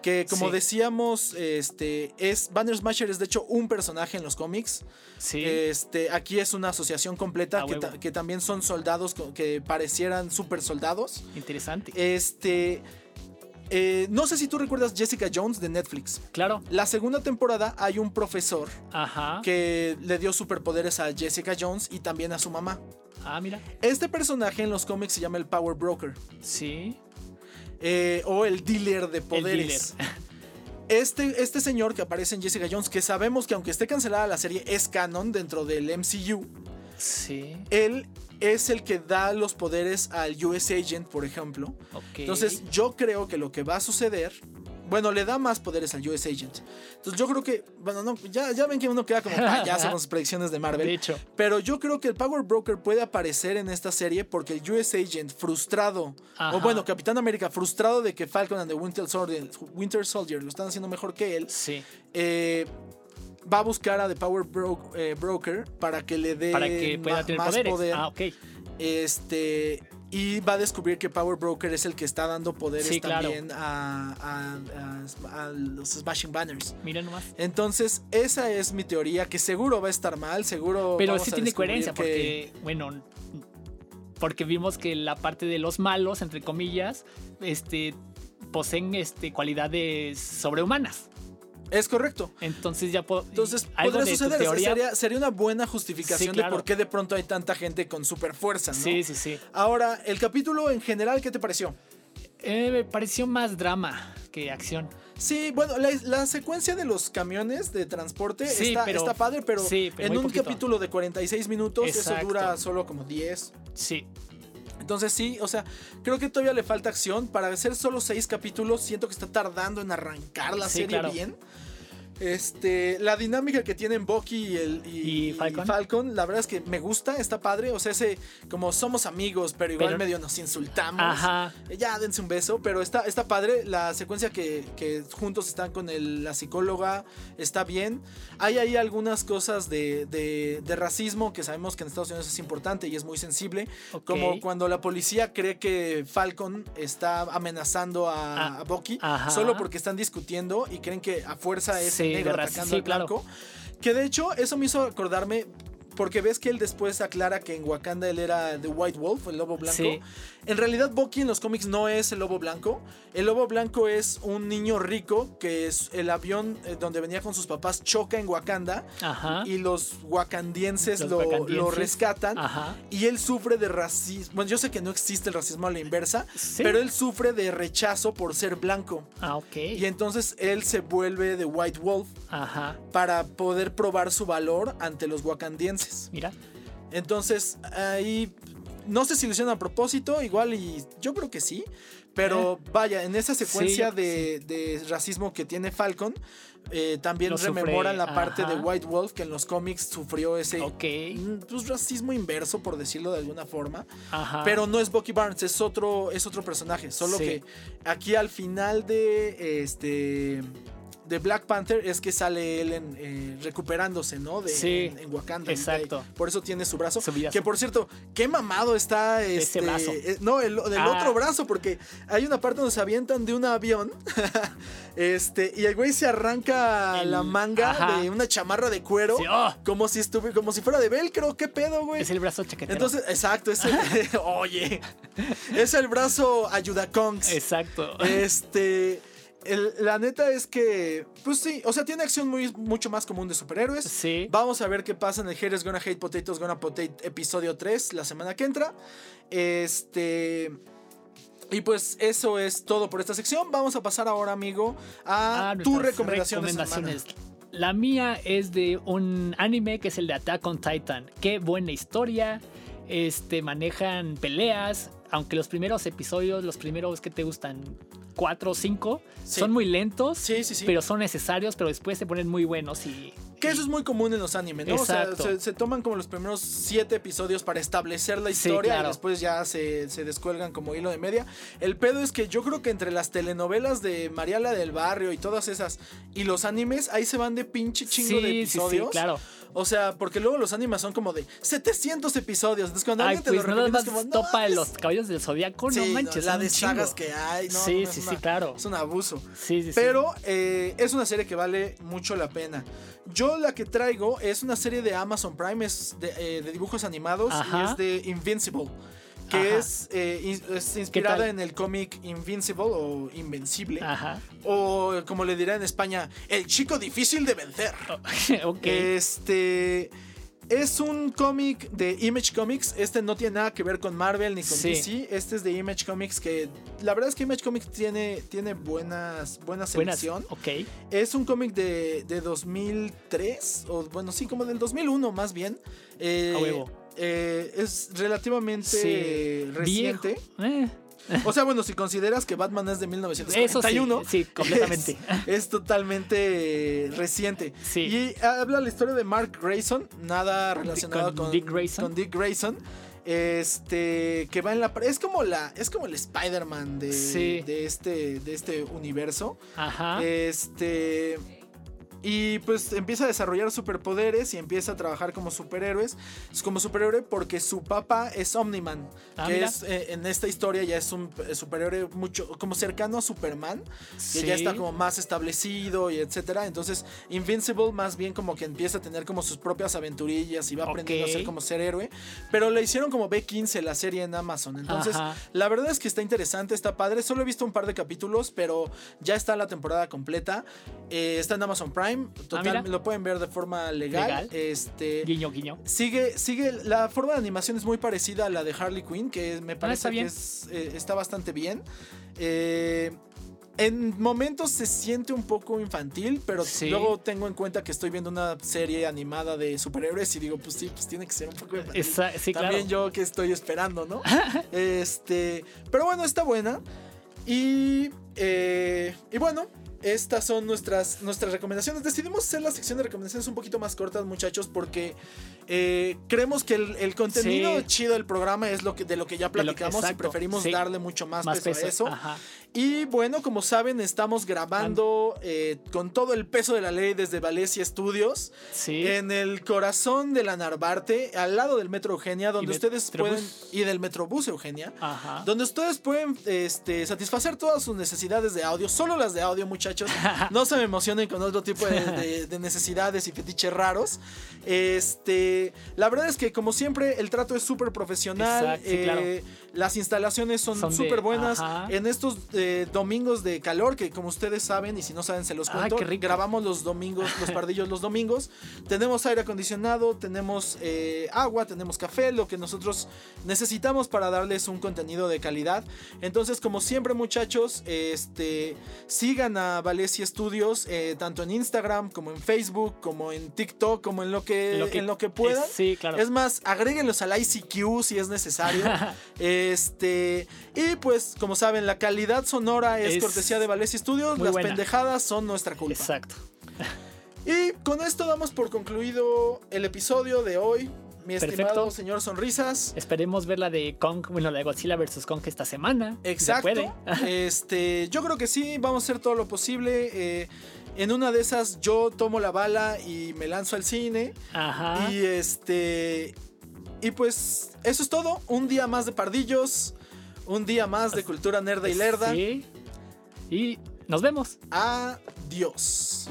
A: Que como decíamos, este es Banner Smasher es de hecho un personaje en los cómics.
B: sí.
A: Este, aquí es una asociación completa
B: A
A: que, ta- que también son soldados que parecieran super soldados.
B: Interesante.
A: Este, eh, no sé si tú recuerdas Jessica Jones de Netflix.
B: claro.
A: La segunda temporada hay un profesor
B: Ajá.
A: que le dio superpoderes a Jessica Jones y también a su mamá.
B: Ah, mira.
A: Este personaje en los cómics se llama el Power Broker
B: Sí.
A: eh, o el dealer de
B: El
A: poderes.
B: dealer. [laughs]
A: Este, este señor que aparece en Jessica Jones, que sabemos que aunque esté cancelada la serie es canon dentro del MCU,
B: Sí.
A: él es el que da los poderes al US Agent, por ejemplo. Entonces yo creo que lo que va a suceder, bueno, le da más poderes al US Agent. Entonces yo creo que, bueno, no, ya, ya ven que uno queda como payaso [laughs] con sus predicciones de Marvel.
B: de hecho.
A: Pero yo creo que el Power Broker puede aparecer en esta serie porque el US Agent frustrado,
B: Ajá.
A: o bueno, Capitán América frustrado de que Falcon and the Winter Soldier, Winter Soldier lo están haciendo mejor que él,
B: Sí.
A: eh, va a buscar a The Power Bro- eh, Broker para que le dé
B: Para que pueda
A: ma-
B: tener
A: más
B: poderes.
A: poder.
B: Ah, ok.
A: Este. Y va a descubrir que Power Broker es el que está dando poderes
B: Sí, claro.
A: también a, a- a- a los Smashing Banners.
B: Mira nomás.
A: Entonces, esa es mi teoría, que seguro va a estar mal, seguro.
B: Pero
A: vamos
B: sí tiene coherencia
A: que-
B: porque, bueno, porque vimos que la parte de los malos, entre comillas, este, poseen este, cualidades sobrehumanas.
A: Es correcto.
B: Entonces ya puedo...
A: Entonces, podría suceder.
B: teoría-
A: sería, sería una buena justificación
B: Sí, claro.
A: de por qué de pronto hay tanta gente con super fuerza, ¿no?
B: Sí, sí, sí.
A: Ahora, el capítulo en general, ¿qué te pareció?
B: Eh, me pareció más drama que acción.
A: Sí, bueno, la, la secuencia de los camiones de transporte
B: Sí,
A: está,
B: pero-
A: está padre, pero,
B: sí, pero
A: en un
B: poquito.
A: capítulo de 46 minutos eso dura solo como 10.
B: Sí.
A: Entonces sí, o sea, creo que todavía le falta acción. Para hacer solo 6 capítulos, siento que está tardando en arrancar la
B: Sí,
A: serie
B: claro.
A: bien. Este, la dinámica que tienen Bucky y, el, y,
B: ¿Y Falcon?
A: y Falcon, la verdad es que me gusta, está padre. O sea, ese, como somos amigos, pero igual
B: Pero-
A: medio nos insultamos.
B: Ajá.
A: Eh, Ya, dense un beso, pero está, está padre. La secuencia que, que juntos están con el- la psicóloga está bien. Hay ahí algunas cosas de, de- de racismo que sabemos que en Estados Unidos es importante y es muy sensible. Como cuando la policía cree que Falcon está amenazando a,
B: Ah,
A: a Bucky
B: ajá.
A: solo porque están discutiendo y creen que a fuerza es
B: Sí,
A: negro
B: de
A: atacando
B: sí,
A: al
B: claro.
A: blanco. Que de hecho, eso me hizo acordarme. Porque ves que él después aclara que en Wakanda él era The White Wolf, el lobo blanco.
B: Sí.
A: En realidad, Bucky en los cómics no es el lobo blanco. El lobo blanco es un niño rico que es el avión eh, donde venía con sus papás choca en Wakanda
B: Ajá.
A: y los wakandienses,
B: Los
A: lo,
B: wakandienses.
A: lo rescatan.
B: Ajá.
A: Y él sufre de racismo. Bueno, yo sé que no existe el racismo a la inversa,
B: Sí.
A: pero él sufre de rechazo por ser blanco.
B: Ah, ok.
A: Y entonces él se vuelve de White Wolf
B: Ajá.
A: para poder probar su valor ante los wakandienses.
B: Mira.
A: Entonces, ahí no sé si lo hicieron a propósito, igual y yo creo que sí. Pero vaya, en esa secuencia
B: Sí,
A: de, de racismo que tiene Falcon, eh, también
B: Lo sufre,
A: rememoran la parte de. White Wolf que en los cómics sufrió ese mm, pues, racismo inverso, por decirlo de alguna forma.
B: Ajá.
A: Pero no es Bucky Barnes, es otro, es otro personaje. Solo
B: Sí.
A: que aquí al final de este. De Black Panther es que sale él en, eh, recuperándose, ¿no? De,
B: Sí,
A: en, en Wakanda.
B: exacto.
A: Por eso tiene su brazo.
B: Su.
A: Que por cierto, qué mamado está este.
B: brazo.
A: eh, no, el del
B: Ah.
A: otro brazo, porque hay una parte donde se avientan de un avión. [laughs] este, y el güey se arranca
B: El-
A: la manga
B: ajá.
A: de una chamarra de cuero.
B: Sí, oh.
A: Como si estuviera, como si fuera de velcro. ¿Qué pedo, güey?
B: Es el brazo chaquetero.
A: Entonces, exacto, es el, [laughs] [laughs] oye, es el brazo ayuda Kongs.
B: Exacto.
A: Este, el- la neta es que, pues sí, o sea, tiene acción muy, mucho más común de superhéroes.
B: Sí.
A: Vamos a ver qué pasa en el Haters Gonna Hate Potatoes Gonna Potate episodio 3 la semana que entra. Este. Y pues eso es todo por esta sección. Vamos a pasar ahora, amigo, a
B: Ah,
A: tu recomendación de
B: recomendaciones. La mía es de un anime que es el de Attack on Titan. Qué buena historia. Este, manejan peleas. Aunque los primeros episodios, los primeros que te gustan, cuatro o cinco,
A: Sí.
B: son muy lentos.
A: Sí, sí, sí.
B: Pero son necesarios, pero después se ponen muy buenos y.
A: Que eso es muy común en los animes, ¿no? O sea,
B: Exacto.
A: se, se toman como los primeros siete episodios para establecer la historia y después ya se, se descuelgan como hilo de media. El pedo es que yo creo que entre las telenovelas de Mariala del Barrio y todas esas y los animes, ahí se van de pinche chingo de
B: sí, sí,
A: episodios.
B: claro.
A: O sea, porque luego los animes son como de 700 episodios. Entonces cuando
B: Ay,
A: alguien te
B: pues
A: lo
B: más
A: es como, no
B: topa
A: mames.
B: los caballos del zodiaco, no
A: Sí, no,
B: manches.
A: la
B: son
A: de sagas que hay, no,
B: Sí,
A: no,
B: sí, sí, claro.
A: Es un abuso.
B: Sí, sí, sí.
A: Pero eh, es una serie que vale mucho la pena. Yo la que traigo es una serie de Amazon Prime, es de, eh, de dibujos animados
B: Ajá.
A: y es de Invincible. Que
B: Ajá.
A: es, eh, es inspirada en el cómic Invincible o Invencible.
B: Ajá.
A: O como le dirá en España, el chico difícil de vencer. [laughs]
B: ok.
A: Este. Es un cómic de Image Comics. Este no tiene nada que ver con Marvel ni con
B: Sí.
A: DC. Este es de Image Comics. Que la verdad es que Image Comics tiene, tiene buenas, buena
B: Buenas.
A: selección.
B: Ok.
A: Es un cómic de, de 2003. O bueno, sí, como del 2001 más bien. Eh,
B: A huevo.
A: Eh, es relativamente
B: Sí.
A: reciente.
B: Eh,
A: O sea, bueno, si consideras que Batman es de
B: Eso
A: 1941.
B: sí, sí, [laughs] completamente.
A: Es, es totalmente reciente.
B: Sí.
A: Y habla la historia de Mark Grayson, nada relacionado
B: con
A: con,
B: Dick Grayson.
A: con Dick Grayson. Este que va en la es como la es como el Spider-Man de,
B: Sí.
A: de este de este universo.
B: Ajá.
A: Este y pues empieza a desarrollar superpoderes y empieza a trabajar como superhéroes. Es como superhéroe porque su papá es Omniman.
B: Ah,
A: que
B: mira.
A: es eh, en esta historia ya es un eh, superhéroe mucho como cercano a Superman. Que
B: Sí.
A: ya está como más establecido y etcétera. Entonces, Invincible más bien como que empieza a tener como sus propias aventurillas y va aprendiendo a ser como ser héroe. Pero le hicieron como B15 la serie en Amazon. Entonces,
B: Ajá.
A: la verdad es que está interesante, está padre. Solo he visto un par de capítulos, pero ya está la temporada completa. Eh, está en Amazon Prime. Total,
B: mira.
A: lo pueden ver de forma legal.
B: Legal.
A: Este.
B: Guiño, guiño.
A: Sigue, sigue, la forma de animación es muy parecida a la de Harley Quinn, que me parece
B: Ah, está
A: que es, eh, está bastante bien. Eh, en momentos se siente un poco infantil, pero
B: Sí.
A: luego tengo en cuenta que estoy viendo una serie animada de superhéroes y digo, pues sí, pues tiene que ser un poco infantil.
B: Esa- sí, claro.
A: También yo que estoy esperando, ¿no? [laughs] este, pero bueno, está buena. Y, eh, y bueno, estas son nuestras, nuestras recomendaciones. Decidimos hacer la sección de recomendaciones un poquito más cortas, muchachos, porque eh, creemos que el, el contenido
B: Sí.
A: chido del programa es lo que, de lo que ya
B: que-
A: platicamos y preferimos
B: sí.
A: darle mucho más,
B: Más
A: peso,
B: peso.
A: a eso.
B: Ajá.
A: Y bueno, como saben, estamos grabando eh, con todo el peso de la ley desde Valencia Studios.
B: Sí.
A: En el corazón de la Narvarte, al lado del Metro Eugenia, donde
B: Y
A: ustedes
B: Metrobús.
A: pueden. Y del Metrobús Eugenia.
B: Ajá.
A: Donde ustedes pueden este, satisfacer todas sus necesidades de audio, solo las de audio, muchachos. No se me emocionen con otro tipo de, de- de necesidades y fetiches raros. Este, la verdad es que, como siempre, el trato es súper profesional.
B: Exacto, sí, claro.
A: Eh, Las instalaciones son súper buenas.
B: ajá.
A: En estos eh, domingos de calor, que como ustedes saben, y si no saben, se los
B: Ay,
A: cuento,
B: rico.
A: grabamos los domingos, los [laughs] pardillos los domingos. Tenemos aire acondicionado, tenemos eh, agua, tenemos café, lo que nosotros necesitamos para darles un contenido de calidad. Entonces, como siempre, muchachos, este, sigan a Valencia Studios, eh, tanto en Instagram como en Facebook, como en TikTok, como en lo que,
B: Lo que-
A: en lo que puedan.
B: es- sí, claro.
A: Es más, agréguenlos al ICQ si es necesario. [laughs] este, y pues, como saben, la calidad sonora es,
B: Es
A: cortesía de Valencia Studios. Las
B: buena.
A: pendejadas son nuestra culpa.
B: Exacto.
A: Y con esto damos por concluido el episodio de hoy. Mi estimado señor Sonrisas.
B: Esperemos ver la de Kong, bueno, la de Godzilla vs. Kong esta semana. si se
A: Exacto.
B: puede. [laughs]
A: Este, yo creo que sí, vamos a hacer todo lo posible. eh, En una de esas yo tomo la bala y me lanzo al cine.
B: Ajá.
A: Y este. Y pues eso es todo. Un día más de pardillos. Un día más de cultura nerda y lerda.
B: Sí. Y nos vemos.
A: Adiós.